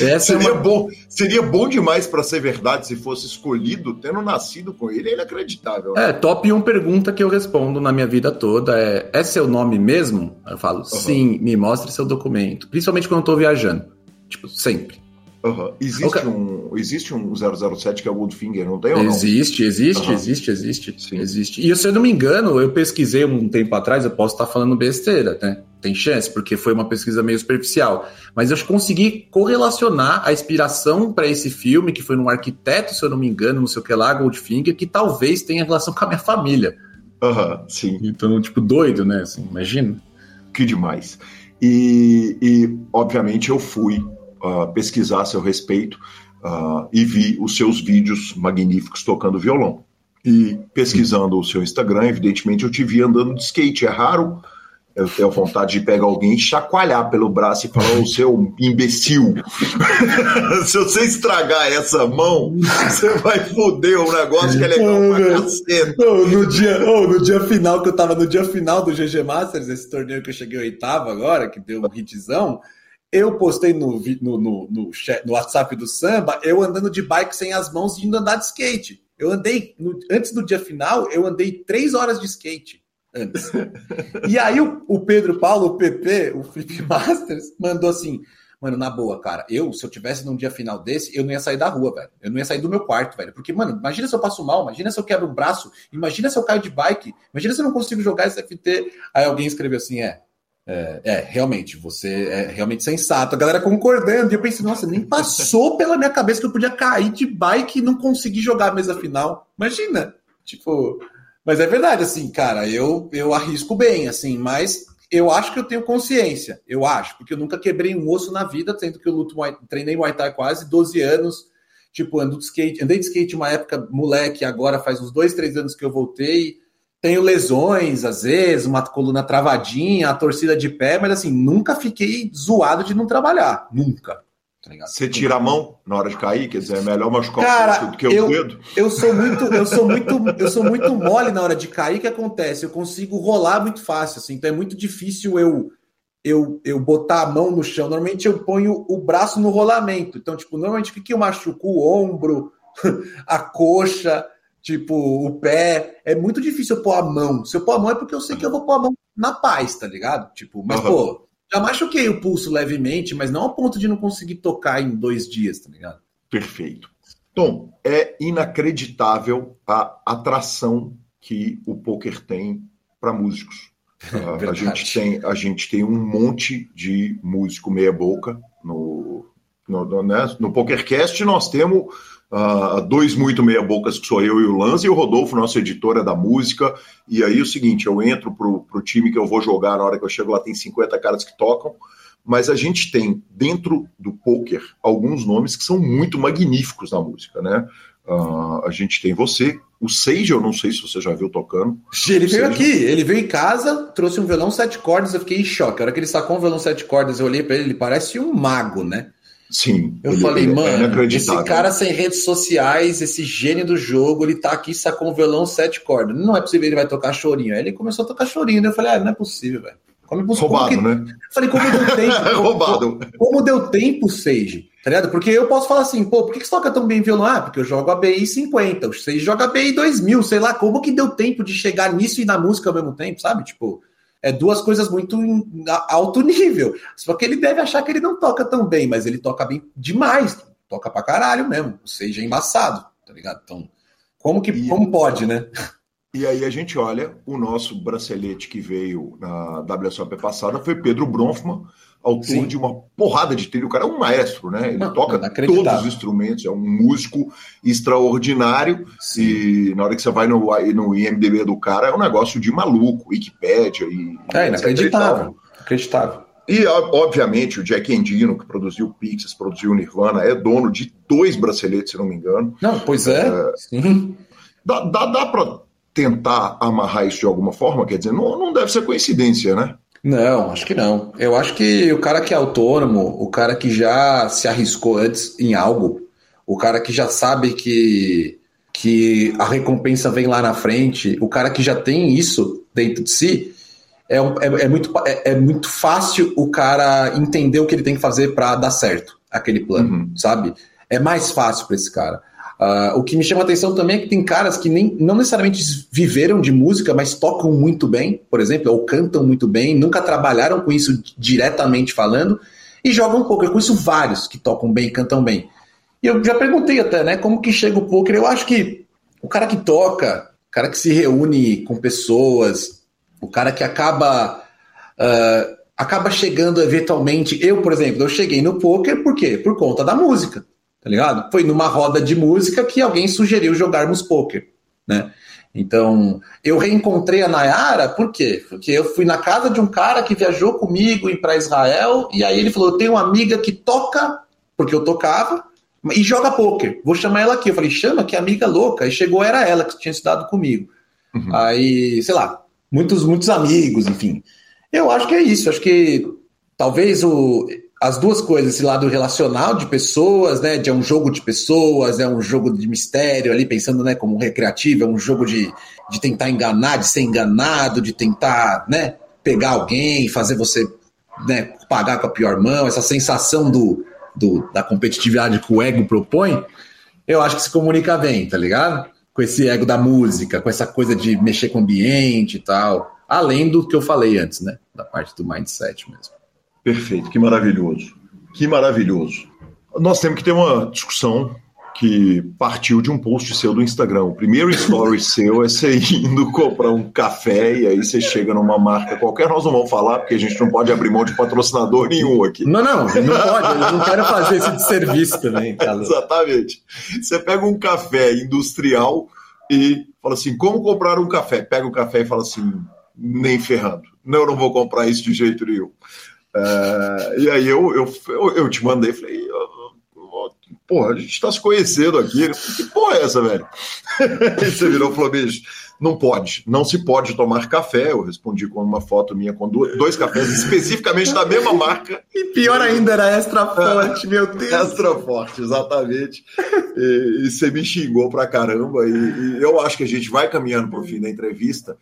é. seria, é uma... bom, seria bom demais para ser verdade se fosse escolhido, tendo nascido com ele, é inacreditável. Né? É, top 1 pergunta que eu respondo na minha vida toda é: é seu nome mesmo? Eu falo, uhum. sim, me mostre seu documento. Principalmente quando eu estou viajando. Tipo, sempre. Uhum. Existe, okay. um, existe um 007 que é o Goldfinger, não tem ou não? Existe, existe, uhum. existe, existe, Sim. existe. E se eu não me engano, eu pesquisei um tempo atrás, eu posso estar falando besteira, né? Tem chance, porque foi uma pesquisa meio superficial. Mas eu consegui correlacionar a inspiração para esse filme, que foi num arquiteto, se eu não me engano, não sei o que lá, Goldfinger, que talvez tenha relação com a minha família. Aham, uhum, sim. Então, tipo, doido, né? Assim, imagina. Que demais. E, e obviamente, eu fui uh, pesquisar a seu respeito uh, e vi os seus vídeos magníficos tocando violão. E pesquisando o seu Instagram, evidentemente eu te vi andando de skate. É raro eu tenho vontade de pegar alguém e chacoalhar pelo braço e falar, o seu imbecil, se você estragar essa mão, você vai foder um negócio que é legal oh, pra caceta. Oh, no, dia, oh, no dia final, que eu tava no dia final do GG Masters, esse torneio que eu cheguei oitavo agora, que deu um hitzão, eu postei no, no, no, no, no WhatsApp do samba, eu andando de bike sem as mãos e indo andar de skate. Eu andei, no, antes do dia final, eu andei três horas de skate. Antes. e aí o, o, Pedro Paulo, o PP, o Flip Masters, mandou assim: Mano, na boa, cara, eu, se eu tivesse num dia final desse, eu não ia sair da rua, velho. Eu não ia sair do meu quarto, velho. Porque, mano, imagina se eu passo mal, imagina se eu quebro o braço, imagina se eu caio de bike, imagina se eu não consigo jogar esse FT. Aí alguém escreveu assim: é, é, é, realmente, você é realmente sensato. A galera concordando. E eu pensei, nossa, nem passou pela minha cabeça que eu podia cair de bike e não conseguir jogar a mesa final. Imagina. Tipo, mas é verdade, assim, cara, eu, eu arrisco bem, assim, mas eu acho que eu tenho consciência. Eu acho, porque eu nunca quebrei um osso na vida, sendo que eu luto, treinei Muay Thai quase 12 anos. Tipo, ando de skate, andei de skate uma época moleque, agora faz uns dois, três anos que eu voltei tenho lesões, às vezes, uma coluna travadinha, a torcida de pé, mas assim, nunca fiquei zoado de não trabalhar. Nunca. Tá Você tira a mão na hora de cair, quer dizer, é melhor machucar Cara, o do que eu, o dedo. Eu sou muito, eu sou muito, eu sou muito mole na hora de cair. O que acontece? Eu consigo rolar muito fácil, assim, então é muito difícil eu eu, eu botar a mão no chão. Normalmente eu ponho o braço no rolamento. Então, tipo, normalmente o que eu machuco? O ombro, a coxa, tipo, o pé. É muito difícil eu pôr a mão. Se eu pôr a mão é porque eu sei que eu vou pôr a mão na paz, tá ligado? Tipo, mas, uhum. pô, já machuquei o pulso levemente, mas não ao ponto de não conseguir tocar em dois dias, tá ligado? Perfeito. Tom, é inacreditável a atração que o poker tem para músicos. Uh, a, gente tem, a gente tem um monte de músico meia-boca no, no, no, né? no PokerCast. Nós temos uh, dois muito meia-bocas, que sou eu e o Lance, e o Rodolfo, nosso editor é da música. E aí é o seguinte: eu entro pro, pro time que eu vou jogar na hora que eu chego lá, tem 50 caras que tocam. Mas a gente tem dentro do poker alguns nomes que são muito magníficos na música, né? Uh, a gente tem você, o Sage, eu não sei se você já viu tocando. Ele veio aqui, ele veio em casa, trouxe um violão sete cordas, eu fiquei em choque. A hora que ele sacou um violão sete cordas, eu olhei para ele, ele parece um mago, né? Sim. Eu falei, é mano, esse cara sem redes sociais, esse gênio do jogo, ele tá aqui, sacou um violão sete cordas. Não é possível ele vai tocar chorinho. Aí ele começou a tocar chorinho, né? Eu falei, ah, não é possível, velho. Como, Roubado, que... né? Falei, como deu tempo? Roubado. Como, como deu tempo, Sage? Tá ligado? Porque eu posso falar assim, pô, por que, que você toca tão bem violão? Ah, porque eu jogo a BI 50, o Sage joga a BI 2000, sei lá, como que deu tempo de chegar nisso e na música ao mesmo tempo, sabe? Tipo, é duas coisas muito em alto nível. Só que ele deve achar que ele não toca tão bem, mas ele toca bem demais, toca pra caralho mesmo, o Sage é embaçado, tá ligado? Então, como que, e... como pode, né? E aí a gente olha, o nosso bracelete que veio na WSOP passada foi Pedro Bronfman, autor Sim. de uma porrada de trilha. O cara é um maestro, né? Ele Não, toca todos os instrumentos, é um músico extraordinário. Sim. E na hora que você vai no, no IMDB do cara, é um negócio de maluco, Wikipédia e. É inacreditável. Acreditável. E, obviamente, o Jack Endino, que produziu o Pixies, produziu o Nirvana, é dono de dois braceletes, se não me engano. Não, pois é. é Sim. Dá, dá, dá para tentar amarrar isso de alguma forma? Quer dizer, não, não deve ser coincidência, né? Não, acho que não. Eu acho que o cara que é autônomo, o cara que já se arriscou antes em algo, o cara que já sabe que, que a recompensa vem lá na frente, o cara que já tem isso dentro de si, é, é, é muito, é, é, muito fácil o cara entender o que ele tem que fazer para dar certo aquele plano, uhum. sabe? É mais fácil para esse cara. Uh, o que me chama atenção também é que tem caras que nem, não necessariamente viveram de música, mas tocam muito bem, por exemplo, ou cantam muito bem, nunca trabalharam com isso diretamente falando, e jogam poker. Eu conheço vários que tocam bem cantam bem. E eu já perguntei até, né, como que chega o poker? Eu acho que o cara que toca, o cara que se reúne com pessoas, o cara que acaba. Uh, acaba chegando eventualmente. Eu, por exemplo, eu cheguei no poker por quê? Por conta da música tá ligado? Foi numa roda de música que alguém sugeriu jogarmos poker, né? Então, eu reencontrei a Nayara, por quê? Porque eu fui na casa de um cara que viajou comigo para Israel, e aí ele falou: Eu tenho uma amiga que toca, porque eu tocava, e joga poker. Vou chamar ela aqui. Eu falei: Chama, que amiga louca. E chegou, era ela que tinha estudado comigo. Uhum. Aí, sei lá, muitos, muitos amigos, enfim. Eu acho que é isso. Acho que talvez o, as duas coisas, esse lado relacional de pessoas, né? De é um jogo de pessoas, é um jogo de mistério ali, pensando, né, como um recreativo, é um jogo de, de tentar enganar, de ser enganado, de tentar, né, pegar alguém, fazer você né, pagar com a pior mão, essa sensação do, do, da competitividade que o ego propõe, eu acho que se comunica bem, tá ligado? Com esse ego da música, com essa coisa de mexer com o ambiente e tal. Além do que eu falei antes, né? Da parte do mindset mesmo. Perfeito, que maravilhoso. Que maravilhoso. Nós temos que ter uma discussão que partiu de um post seu do Instagram. O primeiro story seu é você indo comprar um café e aí você chega numa marca qualquer. Nós não vamos falar, porque a gente não pode abrir mão de patrocinador nenhum aqui. Não, não, não pode. Eu não quero fazer esse de serviço também, cara. Exatamente. Você pega um café industrial e fala assim: como comprar um café? Pega o café e fala assim: nem ferrando. Não, eu não vou comprar isso de jeito nenhum. Uh, e aí eu, eu, eu, te mandei, falei, porra, a gente tá se conhecendo aqui. Que porra é essa, velho? Aí você virou e falou, bicho, não pode, não se pode tomar café. Eu respondi com uma foto minha com dois cafés especificamente da mesma marca. E pior ainda, era extra forte, meu Deus. Extra forte, exatamente. E, e você me xingou pra caramba. E, e, eu acho que a gente vai caminhando pro fim da entrevista.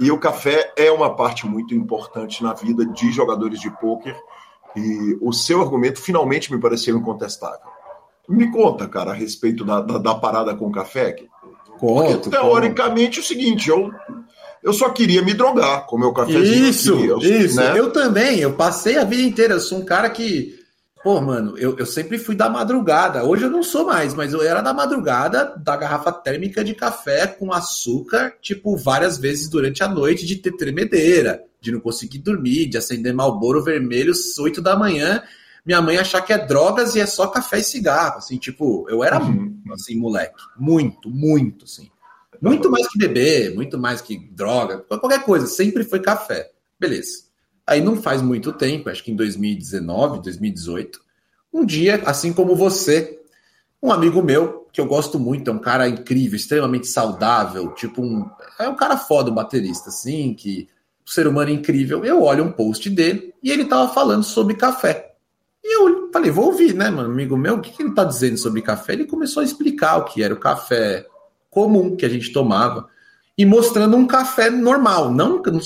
E o café é uma parte muito importante na vida de jogadores de pôquer. E o seu argumento finalmente me pareceu incontestável. Me conta, cara, a respeito da, da, da parada com o café. Conto, Porque, teoricamente, conto. é o seguinte, eu, eu só queria me drogar com meu cafezinho. Isso, aqui, eu, isso. Né? Eu também, eu passei a vida inteira, eu sou um cara que. Pô, mano, eu, eu sempre fui da madrugada. Hoje eu não sou mais, mas eu era da madrugada da garrafa térmica de café com açúcar, tipo, várias vezes durante a noite, de ter tremedeira, de não conseguir dormir, de acender malboro vermelho às 8 da manhã minha mãe achar que é drogas e é só café e cigarro, assim, tipo, eu era uhum. assim, moleque, muito, muito, assim. Muito mais que beber, muito mais que droga, qualquer coisa, sempre foi café. Beleza. Aí não faz muito tempo, acho que em 2019, 2018, um dia, assim como você, um amigo meu, que eu gosto muito, é um cara incrível, extremamente saudável, tipo um. É um cara foda, um baterista, assim, que. Um ser humano incrível. Eu olho um post dele e ele tava falando sobre café. E eu falei, vou ouvir, né, mano? Amigo meu, o que, que ele tá dizendo sobre café? Ele começou a explicar o que era o café comum que a gente tomava e mostrando um café normal. Não, não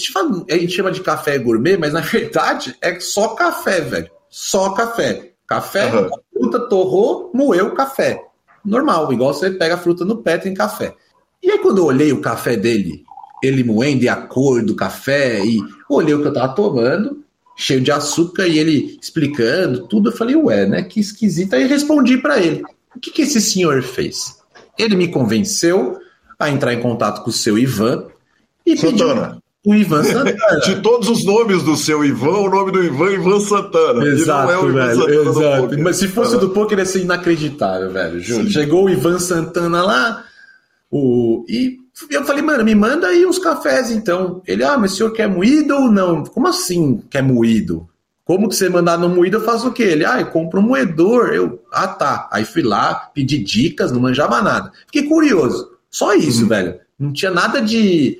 a gente chama de café gourmet, mas na verdade é só café, velho. Só café. Café, uhum. fruta, torrou, moeu café. Normal, igual você pega a fruta no pé, tem café. E aí, quando eu olhei o café dele, ele moendo e a cor do café, e olhei o que eu tava tomando, cheio de açúcar e ele explicando tudo. Eu falei, ué, né? Que esquisito. Aí respondi para ele: o que, que esse senhor fez? Ele me convenceu a entrar em contato com o seu Ivan e Santana. O Ivan Santana. De todos os nomes do seu Ivan, o nome do Ivan é Ivan Santana. Exato, é velho. Santana exato. Mas se fosse do poker, ia ser inacreditável, velho. Juro. Chegou o Ivan Santana lá, o... e eu falei, mano, me manda aí uns cafés então. Ele, ah, mas o senhor quer moído ou não? Como assim quer moído? Como que você mandar no moído, eu faço o quê? Ele, ah, eu compro um moedor. Eu, ah, tá. Aí fui lá, pedi dicas, não manjava nada. Fiquei curioso. Só isso, uhum. velho. Não tinha nada de.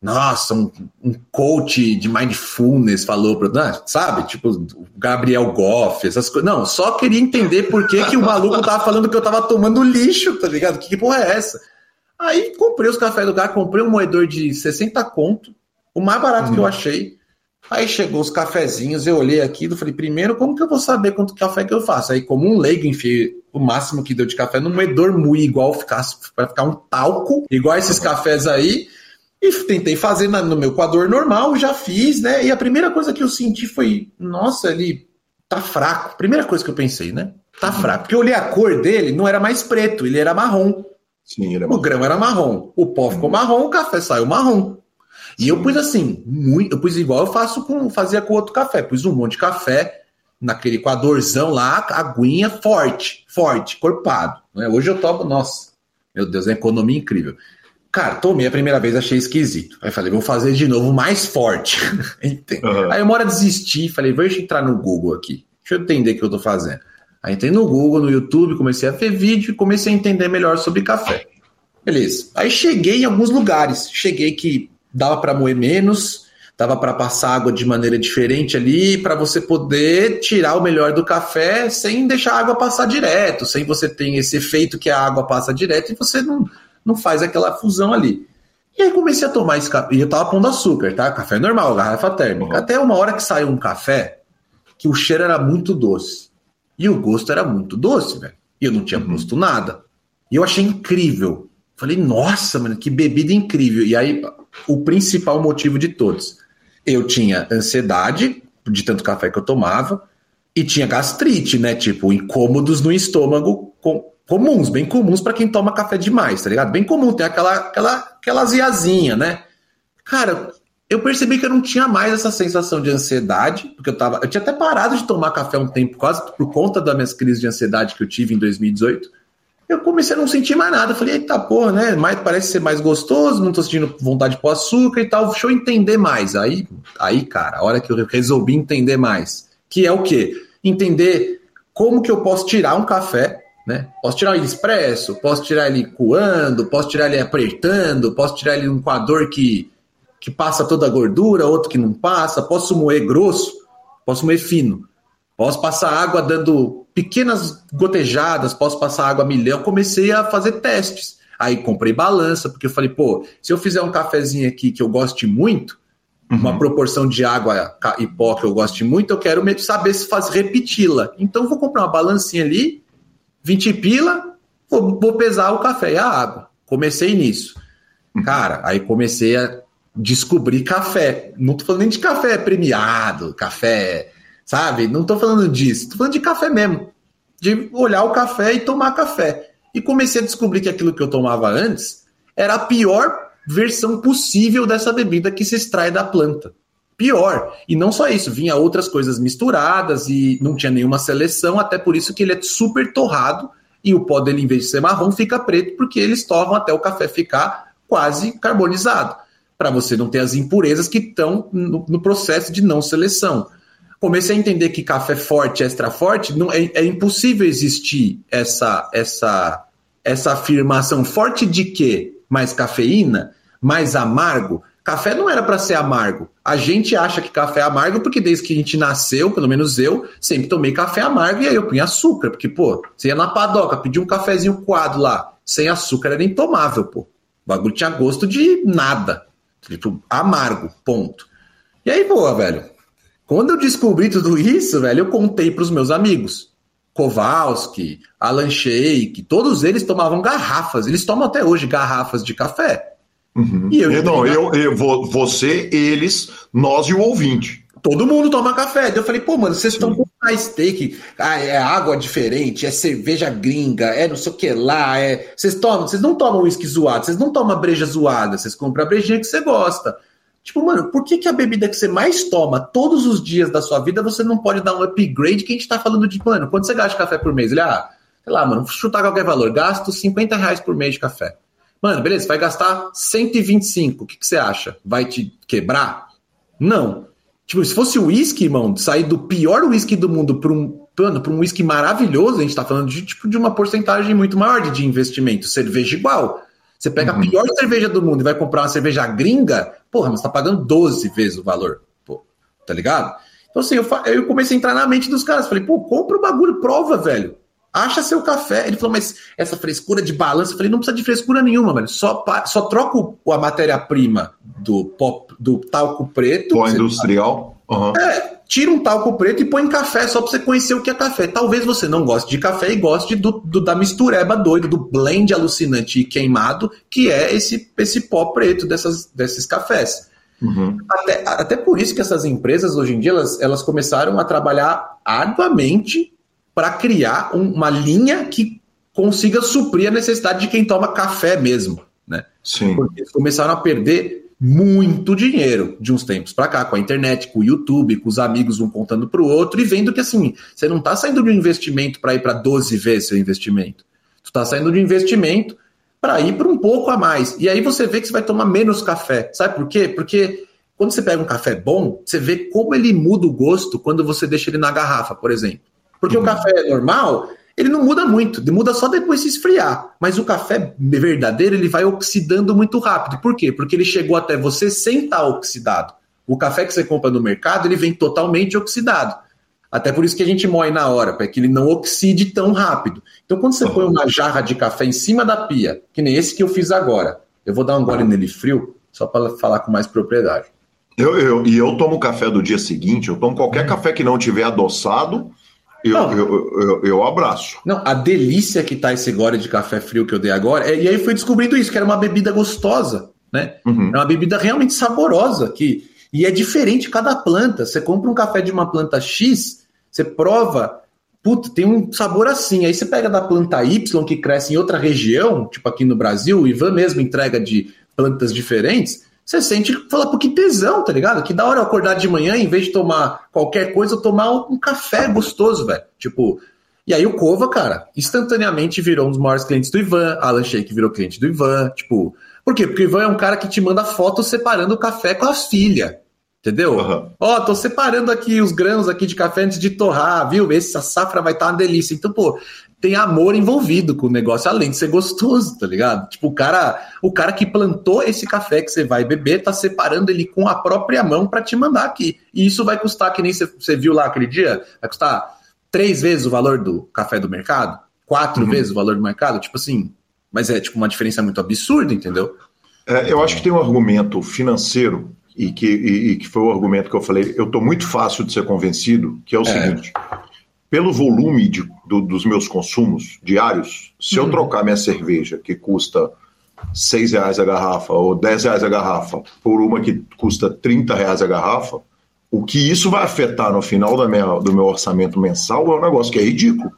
Nossa, um, um coach de mindfulness falou pra. Né, sabe? Tipo, o Gabriel Goff, essas coisas. Não, só queria entender por que, que o maluco tava falando que eu tava tomando lixo, tá ligado? Que, que porra é essa? Aí comprei os cafés do cara, comprei um moedor de 60 conto, o mais barato uhum. que eu uhum. achei. Aí chegou os cafezinhos, eu olhei aquilo, falei, primeiro, como que eu vou saber quanto café que eu faço? Aí, como um leigo, enfiei o máximo que deu de café no moedor muito igual, ficasse, para ficar um talco, igual esses uhum. cafés aí. E tentei fazer no meu coador normal, já fiz, né? E a primeira coisa que eu senti foi, nossa, ele tá fraco. Primeira coisa que eu pensei, né? Tá uhum. fraco. Porque eu olhei a cor dele, não era mais preto, ele era marrom. Sim, era o grão era marrom. O pó ficou marrom, o café saiu marrom. E eu pus assim, muito, eu pus igual eu faço com, fazia com outro café. Pus um monte de café naquele coadorzão lá, aguinha forte, forte, corpado. Né? Hoje eu tomo, nossa, meu Deus, é economia incrível. Cara, tomei a primeira vez, achei esquisito. Aí falei, vou fazer de novo mais forte. uhum. Aí uma hora desisti, falei, vou entrar no Google aqui. Deixa eu entender o que eu tô fazendo. Aí entrei no Google, no YouTube, comecei a ver vídeo e comecei a entender melhor sobre café. Beleza. Aí cheguei em alguns lugares. Cheguei que dava para moer menos, dava para passar água de maneira diferente ali, para você poder tirar o melhor do café sem deixar a água passar direto, sem você ter esse efeito que a água passa direto e você não, não faz aquela fusão ali. E aí comecei a tomar esse café. E eu tava pondo açúcar, tá? Café normal, garrafa térmica. Uhum. Até uma hora que saiu um café que o cheiro era muito doce. E o gosto era muito doce, velho. E eu não tinha uhum. posto nada. E eu achei incrível. Falei, nossa, mano, que bebida incrível. E aí, o principal motivo de todos. Eu tinha ansiedade de tanto café que eu tomava e tinha gastrite, né? Tipo, incômodos no estômago com, comuns, bem comuns para quem toma café demais, tá ligado? Bem comum, tem aquela aquela aquela aziazinha, né? Cara, eu percebi que eu não tinha mais essa sensação de ansiedade, porque eu tava. Eu tinha até parado de tomar café um tempo, quase por conta das minhas crises de ansiedade que eu tive em 2018. Eu comecei a não sentir mais nada. Falei, eita porra, né? Parece ser mais gostoso, não tô sentindo vontade de pôr açúcar e tal. Deixa eu entender mais. Aí, aí, cara, a hora que eu resolvi entender mais, que é o quê? Entender como que eu posso tirar um café Né? Posso tirar ele expresso, posso tirar ele coando, posso tirar ele apertando, posso tirar ele num coador que, que passa toda a gordura, outro que não passa, posso moer grosso, posso moer fino, posso passar água dando pequenas gotejadas, posso passar água a milhão. Comecei a fazer testes. Aí comprei balança, porque eu falei, pô, se eu fizer um cafezinho aqui que eu goste muito, uhum. uma proporção de água e pó que eu goste muito, eu quero saber se faz repeti-la. Então vou comprar uma balancinha ali, 20 pila, vou, vou pesar o café e a água. Comecei nisso. Uhum. Cara, aí comecei a descobrir café. Não tô falando nem de café premiado, café, sabe? Não tô falando disso. Tô falando de café mesmo. De olhar o café e tomar café. E comecei a descobrir que aquilo que eu tomava antes era a pior versão possível dessa bebida que se extrai da planta. Pior. E não só isso, vinha outras coisas misturadas e não tinha nenhuma seleção, até por isso que ele é super torrado e o pó dele, em vez de ser marrom, fica preto, porque eles torram até o café ficar quase carbonizado, para você não ter as impurezas que estão no, no processo de não seleção comecei a entender que café forte, extra forte, não é, é impossível existir essa essa essa afirmação forte de que mais cafeína, mais amargo. Café não era para ser amargo. A gente acha que café é amargo porque desde que a gente nasceu, pelo menos eu, sempre tomei café amargo e aí eu punha açúcar, porque pô, você ia na padoca, pedia um cafezinho coado lá, sem açúcar era intomável, pô. O bagulho tinha gosto de nada. Tipo, amargo, ponto. E aí, boa, velho. Quando eu descobri tudo isso, velho, eu contei para os meus amigos. Kowalski, Alan Sheik, todos eles tomavam garrafas. Eles tomam até hoje garrafas de café. Uhum. E eu, não, eu, eu, você, eles, nós e o ouvinte. Todo mundo toma café. Eu falei, pô, mano, vocês estão com mais steak, ah, é água diferente, é cerveja gringa, é não sei o que lá, é. Vocês tomam, vocês não tomam uísque zoado, vocês não tomam breja zoada, vocês compram a brejinha que você gosta. Tipo, mano, por que, que a bebida que você mais toma todos os dias da sua vida você não pode dar um upgrade que a gente tá falando de, mano, quanto você gasta de café por mês? Ele, ah, sei lá, mano, chutar qualquer valor, gasto 50 reais por mês de café. Mano, beleza, vai gastar 125, o que, que você acha? Vai te quebrar? Não. Tipo, se fosse o uísque, irmão, sair do pior uísque do mundo para um, para um uísque maravilhoso, a gente tá falando de, tipo, de uma porcentagem muito maior de, de investimento. Cerveja igual. Você pega uhum. a pior cerveja do mundo e vai comprar uma cerveja gringa, porra, mas tá pagando 12 vezes o valor. Pô, tá ligado? Então, assim, eu, eu comecei a entrar na mente dos caras. Falei, pô, compra o bagulho, prova, velho. Acha seu café. Ele falou, mas essa frescura de balança. Eu falei, não precisa de frescura nenhuma, velho. Só, só troca a matéria-prima do, pop, do talco preto. Pó industrial. Uhum. É, tira um talco preto e põe em café só pra você conhecer o que é café. Talvez você não goste de café e goste do, do, da mistureba doida, do blend alucinante e queimado, que é esse, esse pó preto dessas, desses cafés. Uhum. Até, até por isso que essas empresas, hoje em dia, elas, elas começaram a trabalhar arduamente para criar um, uma linha que consiga suprir a necessidade de quem toma café mesmo. Né? Sim. Porque eles começaram a perder muito dinheiro de uns tempos para cá, com a internet, com o YouTube, com os amigos um contando para o outro e vendo que assim, você não está saindo de um investimento para ir para 12 vezes seu investimento. Tu está saindo de um investimento para ir para um pouco a mais. E aí você vê que você vai tomar menos café. Sabe por quê? Porque quando você pega um café bom, você vê como ele muda o gosto quando você deixa ele na garrafa, por exemplo. Porque uhum. o café normal, ele não muda muito, muda só depois de esfriar. Mas o café verdadeiro, ele vai oxidando muito rápido. Por quê? Porque ele chegou até você sem estar oxidado. O café que você compra no mercado, ele vem totalmente oxidado. Até por isso que a gente moe na hora, para que ele não oxide tão rápido. Então, quando você põe uma jarra de café em cima da pia, que nem esse que eu fiz agora, eu vou dar um gole nele frio, só para falar com mais propriedade. Eu, eu, e eu tomo café do dia seguinte, eu tomo qualquer café que não tiver adoçado eu, eu, eu, eu, abraço. Não, a delícia que tá esse gole de café frio que eu dei agora, é, e aí fui descobrindo isso, que era uma bebida gostosa, né? Uhum. É uma bebida realmente saborosa, que, e é diferente cada planta. Você compra um café de uma planta X, você prova, puta, tem um sabor assim. Aí você pega da planta Y, que cresce em outra região, tipo aqui no Brasil, o Ivan mesmo entrega de plantas diferentes, você sente, fala, pô, que tesão, tá ligado? Que da hora eu acordar de manhã, em vez de tomar qualquer coisa, eu tomar um café gostoso, velho. Tipo, e aí o Cova, cara, instantaneamente virou um dos maiores clientes do Ivan, Alan Sheik virou cliente do Ivan, tipo, por quê? Porque o Ivan é um cara que te manda fotos separando o café com a filha. Entendeu? Ó, uhum. tô separando aqui os grãos aqui de café antes de torrar, viu? Essa safra vai estar tá uma delícia. Então, pô, tem amor envolvido com o negócio, além de ser gostoso, tá ligado? Tipo, o cara, o cara que plantou esse café que você vai beber, tá separando ele com a própria mão para te mandar aqui. E isso vai custar, que nem você, você viu lá aquele dia, vai custar três vezes o valor do café do mercado, quatro uhum. vezes o valor do mercado, tipo assim, mas é tipo uma diferença muito absurda, entendeu? É, eu acho que tem um argumento financeiro e que, e, e que foi o argumento que eu falei. Eu estou muito fácil de ser convencido, que é o é. seguinte: pelo volume de, do, dos meus consumos diários, se uhum. eu trocar minha cerveja, que custa seis reais a garrafa ou dez reais a garrafa, por uma que custa trinta reais a garrafa, o que isso vai afetar no final da minha, do meu orçamento mensal é um negócio que é ridículo.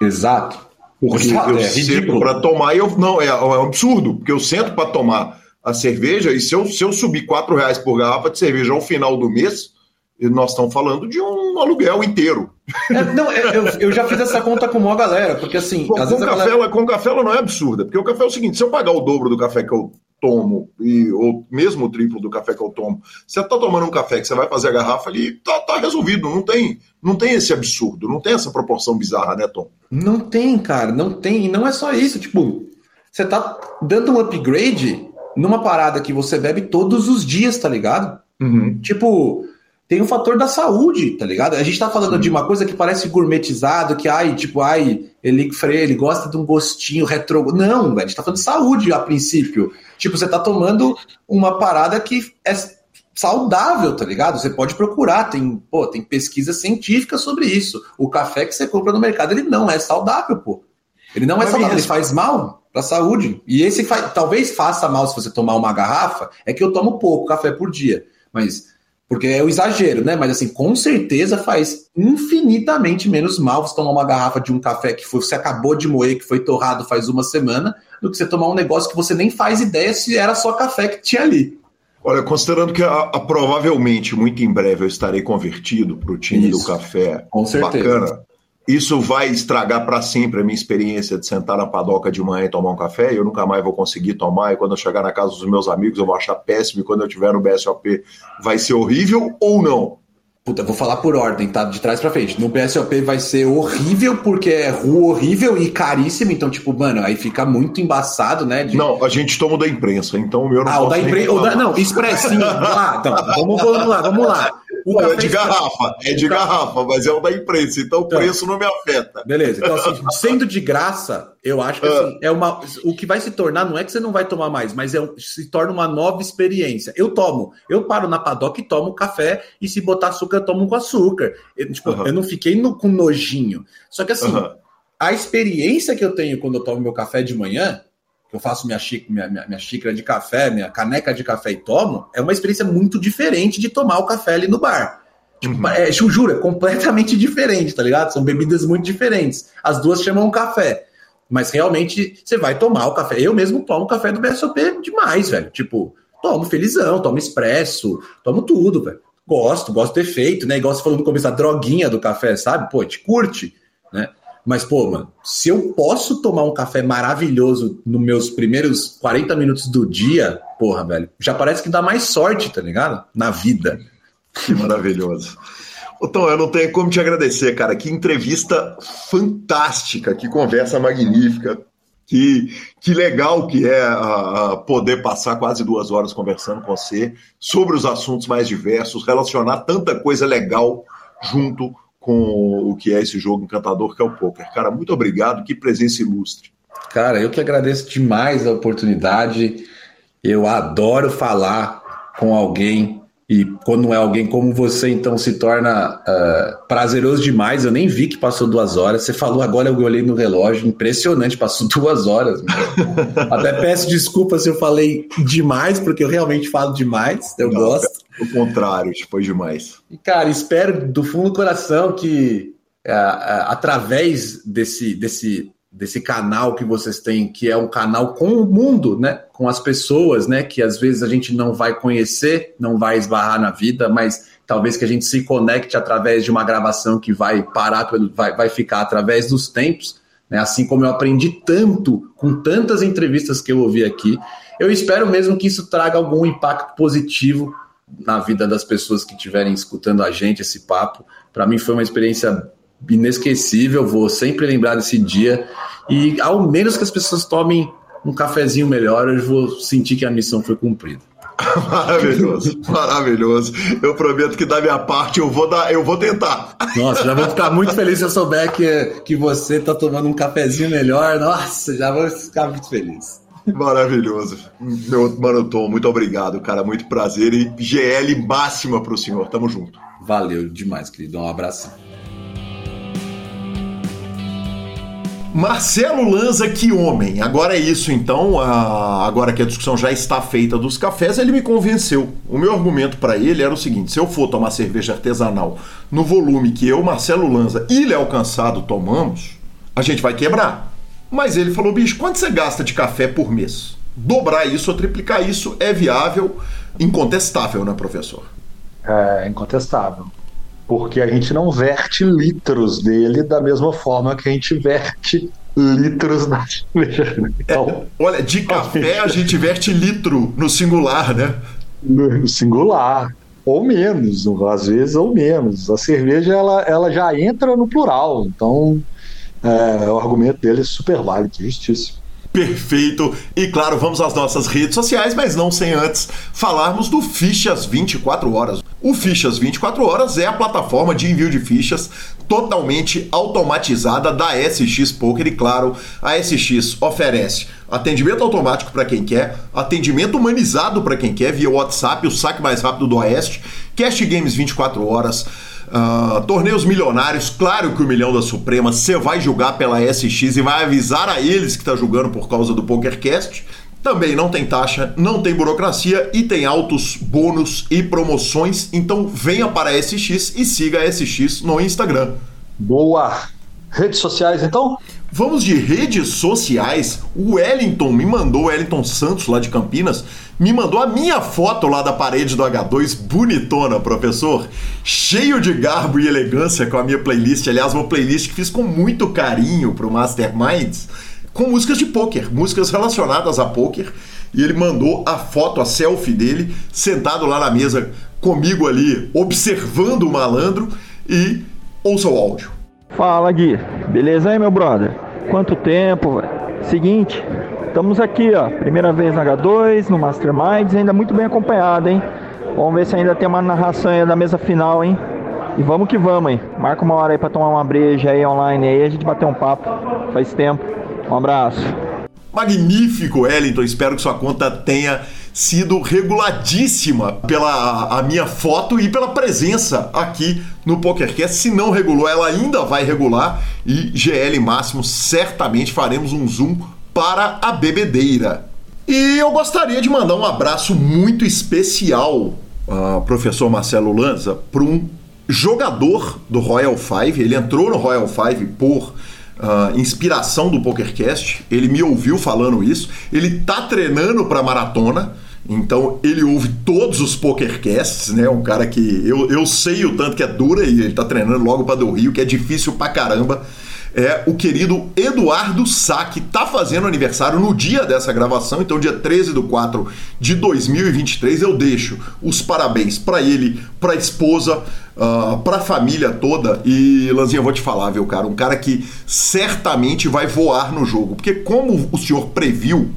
Exato. Porque Exato, eu é sento para tomar e eu. Não, é, é um absurdo, porque eu sento para tomar a cerveja e se eu, se eu subir quatro reais por garrafa de cerveja ao final do mês, nós estamos falando de um aluguel inteiro. É, não, é, eu, eu, já fiz essa conta com uma galera, porque assim. Com, com café, galera... com café ela não é absurda, porque o café é o seguinte: se eu pagar o dobro do café que eu tomo, e, ou mesmo o triplo do café que eu tomo, você está tomando um café que você vai fazer a garrafa ali, tá, tá resolvido. Não tem, não tem esse absurdo, não tem essa proporção bizarra, né, Tom? Não tem, cara, não tem. E não é só isso. Tipo, você tá dando um upgrade numa parada que você bebe todos os dias, tá ligado? Uhum. Tipo tem o fator da saúde, tá ligado? A gente tá falando Sim. de uma coisa que parece gourmetizado, que, ai, tipo, ai, ele, ele gosta de um gostinho retro. Não, velho, a gente tá falando de saúde a princípio. Tipo, você tá tomando uma parada que é saudável, tá ligado? Você pode procurar, tem, pô, tem pesquisa científica sobre isso. O café que você compra no mercado, ele não é saudável, pô. Ele não é saudável, ele faz mal pra saúde. E esse faz, talvez faça mal se você tomar uma garrafa, é que eu tomo pouco café por dia. Mas porque é o exagero, né? Mas assim, com certeza faz infinitamente menos mal você tomar uma garrafa de um café que você acabou de moer, que foi torrado faz uma semana, do que você tomar um negócio que você nem faz ideia se era só café que tinha ali. Olha, considerando que a, a, provavelmente muito em breve eu estarei convertido para o time Isso, do café com certeza. bacana, isso vai estragar para sempre a minha experiência de sentar na padoca de manhã e tomar um café, e eu nunca mais vou conseguir tomar, e quando eu chegar na casa dos meus amigos eu vou achar péssimo, e quando eu tiver no BSOP vai ser horrível ou não? Puta, vou falar por ordem, tá? De trás para frente. No BSOP vai ser horrível, porque é rua horrível e caríssimo. Então, tipo, mano, aí fica muito embaçado, né? De... Não, a gente toma o da imprensa, então o meu não Ah, o da imprensa. Não, expressinho. ah, então, vamos, vamos lá, vamos lá. O é de garrafa, é de garrafa, mas é o da imprensa, então o então, preço não me afeta. Beleza, então assim, sendo de graça, eu acho que assim, é uma. O que vai se tornar não é que você não vai tomar mais, mas é, se torna uma nova experiência. Eu tomo, eu paro na padoca e tomo café, e se botar açúcar, eu tomo com açúcar. Eu, tipo, uhum. eu não fiquei no, com nojinho. Só que assim, uhum. a experiência que eu tenho quando eu tomo meu café de manhã eu faço minha, minha, minha, minha, xícara de café, minha caneca de café e tomo, é uma experiência muito diferente de tomar o café ali no bar. Tipo, uhum. é, juro, é completamente diferente, tá ligado? São bebidas muito diferentes. As duas chamam café. Mas realmente você vai tomar o café. Eu mesmo tomo café do BSOP demais, velho. Tipo, tomo felizão, tomo expresso, tomo tudo, velho. Gosto, gosto do efeito, né? Igual você falou no começo, a droguinha do café, sabe? Pô, te curte, né? Mas, pô, mano, se eu posso tomar um café maravilhoso nos meus primeiros 40 minutos do dia, porra, velho, já parece que dá mais sorte, tá ligado? Na vida. Que maravilhoso. Tom, eu não tenho como te agradecer, cara. Que entrevista fantástica, que conversa magnífica. Que, que legal que é a poder passar quase duas horas conversando com você sobre os assuntos mais diversos, relacionar tanta coisa legal junto com o que é esse jogo encantador que é o poker. Cara, muito obrigado, que presença ilustre. Cara, eu que agradeço demais a oportunidade. Eu adoro falar com alguém e quando é alguém como você, então se torna uh, prazeroso demais. Eu nem vi que passou duas horas. Você falou agora, eu olhei no relógio, impressionante, passou duas horas. Até peço desculpa se eu falei demais, porque eu realmente falo demais. Eu Não, gosto. O contrário, foi demais. E, cara, espero do fundo do coração que uh, uh, através desse, desse desse canal que vocês têm, que é um canal com o mundo, né? Com as pessoas, né? Que às vezes a gente não vai conhecer, não vai esbarrar na vida, mas talvez que a gente se conecte através de uma gravação que vai parar, vai, vai ficar através dos tempos, né? Assim como eu aprendi tanto com tantas entrevistas que eu ouvi aqui, eu espero mesmo que isso traga algum impacto positivo na vida das pessoas que estiverem escutando a gente esse papo. Para mim foi uma experiência inesquecível, vou sempre lembrar desse dia e ao menos que as pessoas tomem um cafezinho melhor, eu vou sentir que a missão foi cumprida. maravilhoso, maravilhoso. Eu prometo que da minha parte eu vou dar, eu vou tentar. Nossa, já vou ficar muito feliz se eu souber que, que você tá tomando um cafezinho melhor. Nossa, já vou ficar muito feliz. Maravilhoso. Meu mano Tom, muito obrigado, cara. Muito prazer e GL máxima pro senhor. Tamo junto. Valeu demais, querido. Um abraço. Marcelo Lanza, que homem! Agora é isso, então. agora que a discussão já está feita dos cafés, ele me convenceu. O meu argumento para ele era o seguinte: se eu for tomar cerveja artesanal no volume que eu, Marcelo Lanza e Léo Cansado tomamos, a gente vai quebrar. Mas ele falou, bicho, quanto você gasta de café por mês? Dobrar isso ou triplicar isso é viável, incontestável, né, professor? É incontestável porque a gente não verte litros dele da mesma forma que a gente verte litros na cerveja. Então, é, olha, de café a gente verte litro no singular, né? No singular. Ou menos, às vezes ou menos. A cerveja ela, ela já entra no plural, então é, o argumento dele é super válido, justíssimo. Perfeito. E claro, vamos às nossas redes sociais, mas não sem antes falarmos do Fichas 24 Horas. O Fichas 24 Horas é a plataforma de envio de fichas totalmente automatizada da SX Poker e claro, a SX oferece atendimento automático para quem quer, atendimento humanizado para quem quer via WhatsApp, o saque mais rápido do Oeste, Cash Games 24 horas, Uh, torneios milionários, claro que o milhão da Suprema você vai julgar pela SX e vai avisar a eles que está julgando por causa do PokerCast. Também não tem taxa, não tem burocracia e tem altos bônus e promoções. Então venha para a SX e siga a SX no Instagram. Boa! Redes sociais então? Vamos de redes sociais. O Wellington me mandou, o Wellington Santos lá de Campinas, me mandou a minha foto lá da parede do H2, bonitona, professor, cheio de garbo e elegância com a minha playlist. Aliás, uma playlist que fiz com muito carinho pro Masterminds, com músicas de poker, músicas relacionadas a poker. E ele mandou a foto, a selfie dele, sentado lá na mesa comigo ali, observando o malandro e ouça o áudio. Fala Gui, beleza aí meu brother? Quanto tempo, velho? Seguinte, Estamos aqui, ó, primeira vez na H2, no Masterminds, ainda muito bem acompanhado, hein? Vamos ver se ainda tem uma narração aí da mesa final, hein? E vamos que vamos, hein? Marca uma hora aí pra tomar uma breja aí online aí, a gente bater um papo. Faz tempo. Um abraço. Magnífico, Wellington. Espero que sua conta tenha sido reguladíssima pela a minha foto e pela presença aqui no PokerCast. Se não regulou, ela ainda vai regular e GL Máximo certamente faremos um zoom para a bebedeira. E eu gostaria de mandar um abraço muito especial, uh, professor Marcelo Lanza, para um jogador do Royal Five. Ele entrou no Royal Five por uh, inspiração do PokerCast. Ele me ouviu falando isso. Ele tá treinando para maratona. Então ele ouve todos os pokercasts, né? Um cara que eu, eu sei o tanto que é dura e ele tá treinando logo para do Rio, que é difícil pra caramba é o querido Eduardo Sá, que tá fazendo aniversário no dia dessa gravação, então dia 13 do 4 de 2023. Eu deixo os parabéns para ele, para a esposa, uh, para a família toda. E Lanzinha, eu vou te falar, viu, cara? Um cara que certamente vai voar no jogo, porque como o senhor previu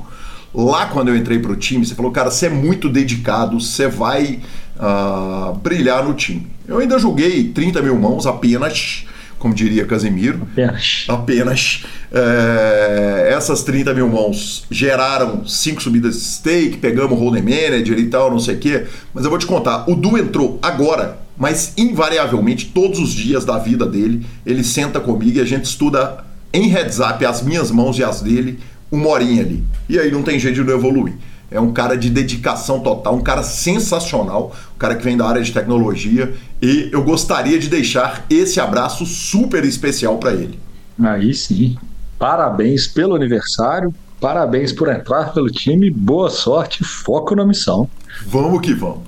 lá quando eu entrei pro time, você falou, cara, você é muito dedicado, você vai uh, brilhar no time. Eu ainda joguei 30 mil mãos apenas como diria Casemiro. Apenas. Apenas. É, essas 30 mil mãos geraram cinco subidas de stake, pegamos o Holding Manager e tal, não sei o quê. Mas eu vou te contar, o Du entrou agora, mas invariavelmente, todos os dias da vida dele, ele senta comigo e a gente estuda em heads up as minhas mãos e as dele, uma horinha ali. E aí não tem jeito de não evoluir. É um cara de dedicação total, um cara sensacional, um cara que vem da área de tecnologia e eu gostaria de deixar esse abraço super especial para ele. Aí sim. Parabéns pelo aniversário, parabéns por entrar pelo time, boa sorte, foco na missão. Vamos que vamos.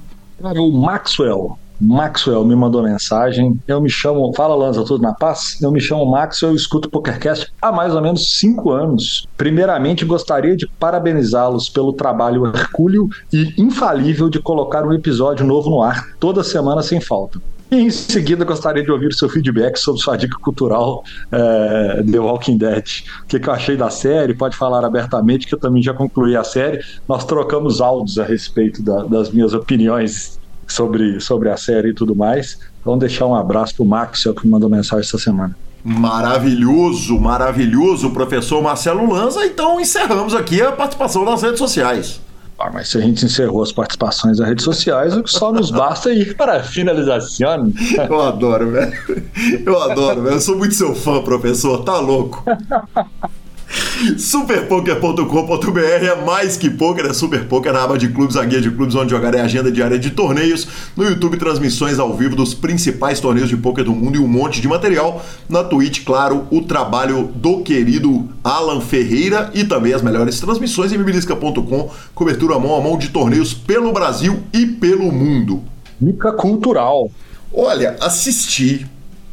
Cara, o Maxwell Maxwell me mandou mensagem. Eu me chamo. Fala, Lanza, tudo na paz? Eu me chamo Maxwell, eu escuto o PokerCast há mais ou menos cinco anos. Primeiramente, gostaria de parabenizá-los pelo trabalho hercúleo e infalível de colocar um episódio novo no ar toda semana sem falta. E em seguida, gostaria de ouvir seu feedback sobre sua dica cultural é, The Walking Dead. O que, que, eu achei da série? Pode falar abertamente, que eu também já concluí a série. Nós trocamos áudios a respeito da, das minhas opiniões sobre, sobre a série e tudo mais. Vamos deixar um abraço pro Max, que mandou mensagem essa semana. Maravilhoso, maravilhoso, professor Marcelo Lanza. Então encerramos aqui a participação nas redes sociais. Ah, mas se a gente encerrou as participações nas redes sociais, o que só nos basta é ir para a finalização. Eu adoro, velho. Eu adoro, velho. Eu sou muito seu fã, professor. Tá louco. Superpoker.com.br é mais que poker, é Super Poker na aba de clubes, a guia de clubes onde jogar é agenda diária de torneios. No YouTube, transmissões ao vivo dos principais torneios de poker do mundo e um monte de material. Na Twitch, claro, o trabalho do querido Alan Ferreira e também as melhores transmissões em bibilisca.com, cobertura mão a mão de torneios pelo Brasil e pelo mundo. Dica cultural. Olha, assisti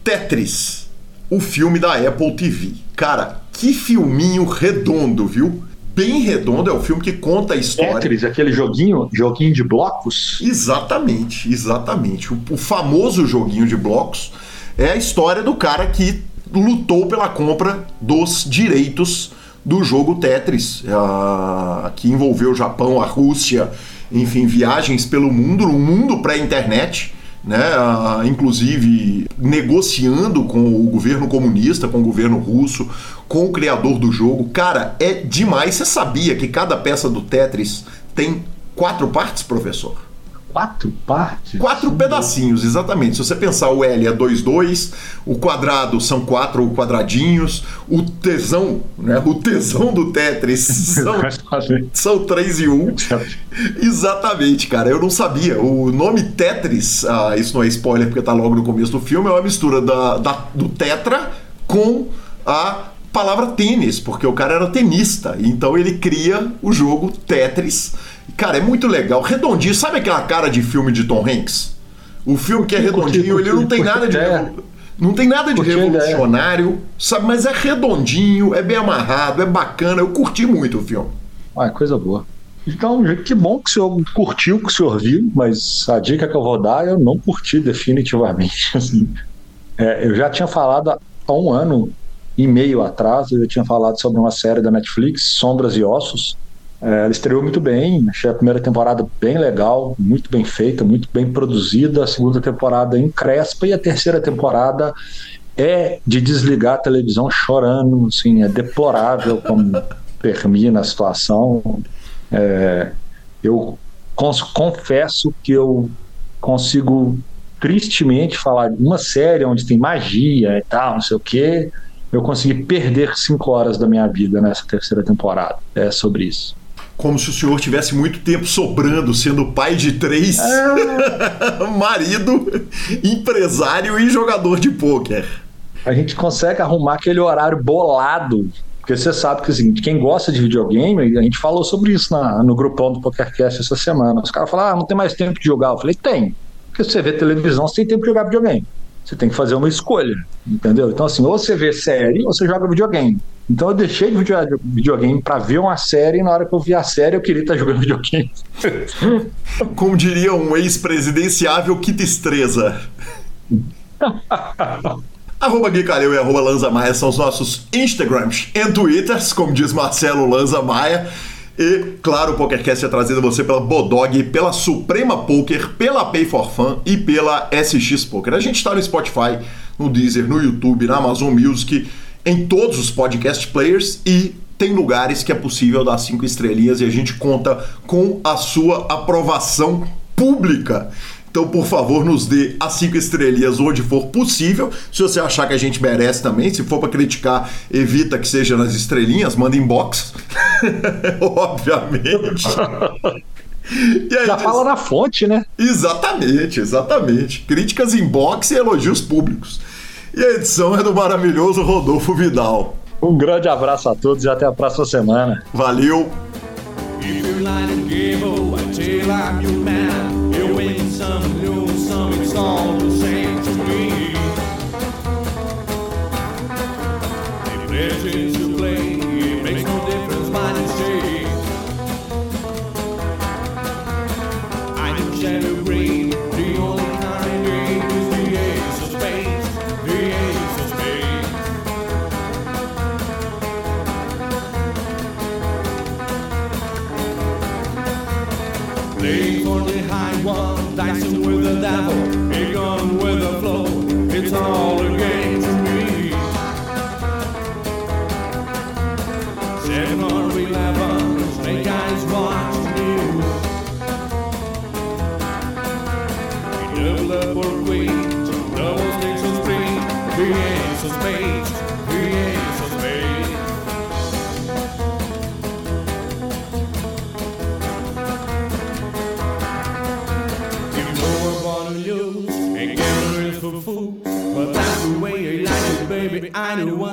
Tetris, o filme da Apple TV. Cara, que filminho redondo, viu? Bem redondo, é o filme que conta a história. Tetris, aquele joguinho, joguinho de blocos? Exatamente, exatamente. O, o famoso joguinho de blocos é a história do cara que lutou pela compra dos direitos do jogo Tetris, uh, que envolveu o Japão, a Rússia, enfim, viagens pelo mundo, no mundo pré-internet né, inclusive negociando com o governo comunista, com o governo russo, com o criador do jogo. Cara, é demais. Você sabia que cada peça do Tetris tem quatro partes, professor? Quatro partes? Quatro pedacinhos, exatamente. Se você pensar o L é 2, 2, o quadrado são quatro quadradinhos, o tesão, né? O tesão do Tetris são, são 3 e 1. Um. exatamente, cara. Eu não sabia. O nome Tetris, ah, isso não é spoiler porque tá logo no começo do filme, é uma mistura da, da do Tetra com a palavra tênis, porque o cara era tenista. Então ele cria o jogo Tetris Cara, é muito legal. Redondinho, sabe aquela cara de filme de Tom Hanks? O filme que é redondinho, ele não tem nada de. Não tem nada de revolucionário, sabe? Mas é redondinho, é bem amarrado, é bacana. Eu curti muito o filme. Ah, coisa boa. Então, que bom que o senhor curtiu, que o senhor viu, mas a dica que eu vou dar, eu não curti definitivamente. Assim, é, eu já tinha falado há um ano e meio atrás, eu tinha falado sobre uma série da Netflix, Sombras e Ossos, é, ela estreou muito bem, achei a primeira temporada bem legal, muito bem feita, muito bem produzida, a segunda temporada em crespa e a terceira temporada é de desligar a televisão chorando, assim, é deplorável como termina a situação. É, eu confesso que eu consigo tristemente falar de uma série onde tem magia e tal, não sei o quê, eu consegui perder cinco horas da minha vida nessa terceira temporada. É sobre isso como se o senhor tivesse muito tempo sobrando, sendo pai de três, é. marido, empresário e jogador de pôquer. A gente consegue arrumar aquele horário bolado. Porque você sabe que assim, quem gosta de videogame, a gente falou sobre isso na, no grupão do PokerCast essa semana. Os caras falaram, ah, não tem mais tempo de jogar. Eu falei, tem. Porque você vê televisão, você tem tempo de jogar videogame. Você tem que fazer uma escolha, entendeu? Então, assim, ou você vê série ou você joga videogame. Então eu deixei de jogar videogame para ver uma série e na hora que eu vi a série eu queria estar jogando videogame. Como diria um ex-presidenciável, que destreza. arroba Gui Calil e arroba Lanza Maia são os nossos Instagrams e Twitters, como diz Marcelo Lanza Maia. E, claro, o PokerCast é trazido a você pela Bodog, pela Suprema Poker, pela Pay for Fun e pela SX Poker. A gente está no Spotify, no Deezer, no YouTube, na Amazon Music, em todos os podcast players e tem lugares que é possível dar cinco estrelinhas e a gente conta com a sua aprovação pública. Então, por favor, nos dê as cinco estrelinhas onde for possível. Se você achar que a gente merece também, se for para criticar, evita que seja nas estrelinhas, manda inbox. Obviamente. Aí, Já fala na fonte, né? Exatamente, exatamente. Críticas inbox e elogios públicos. E a edição é do maravilhoso Rodolfo Vidal. Um grande abraço a todos e até a próxima semana. Valeu! win it, baby.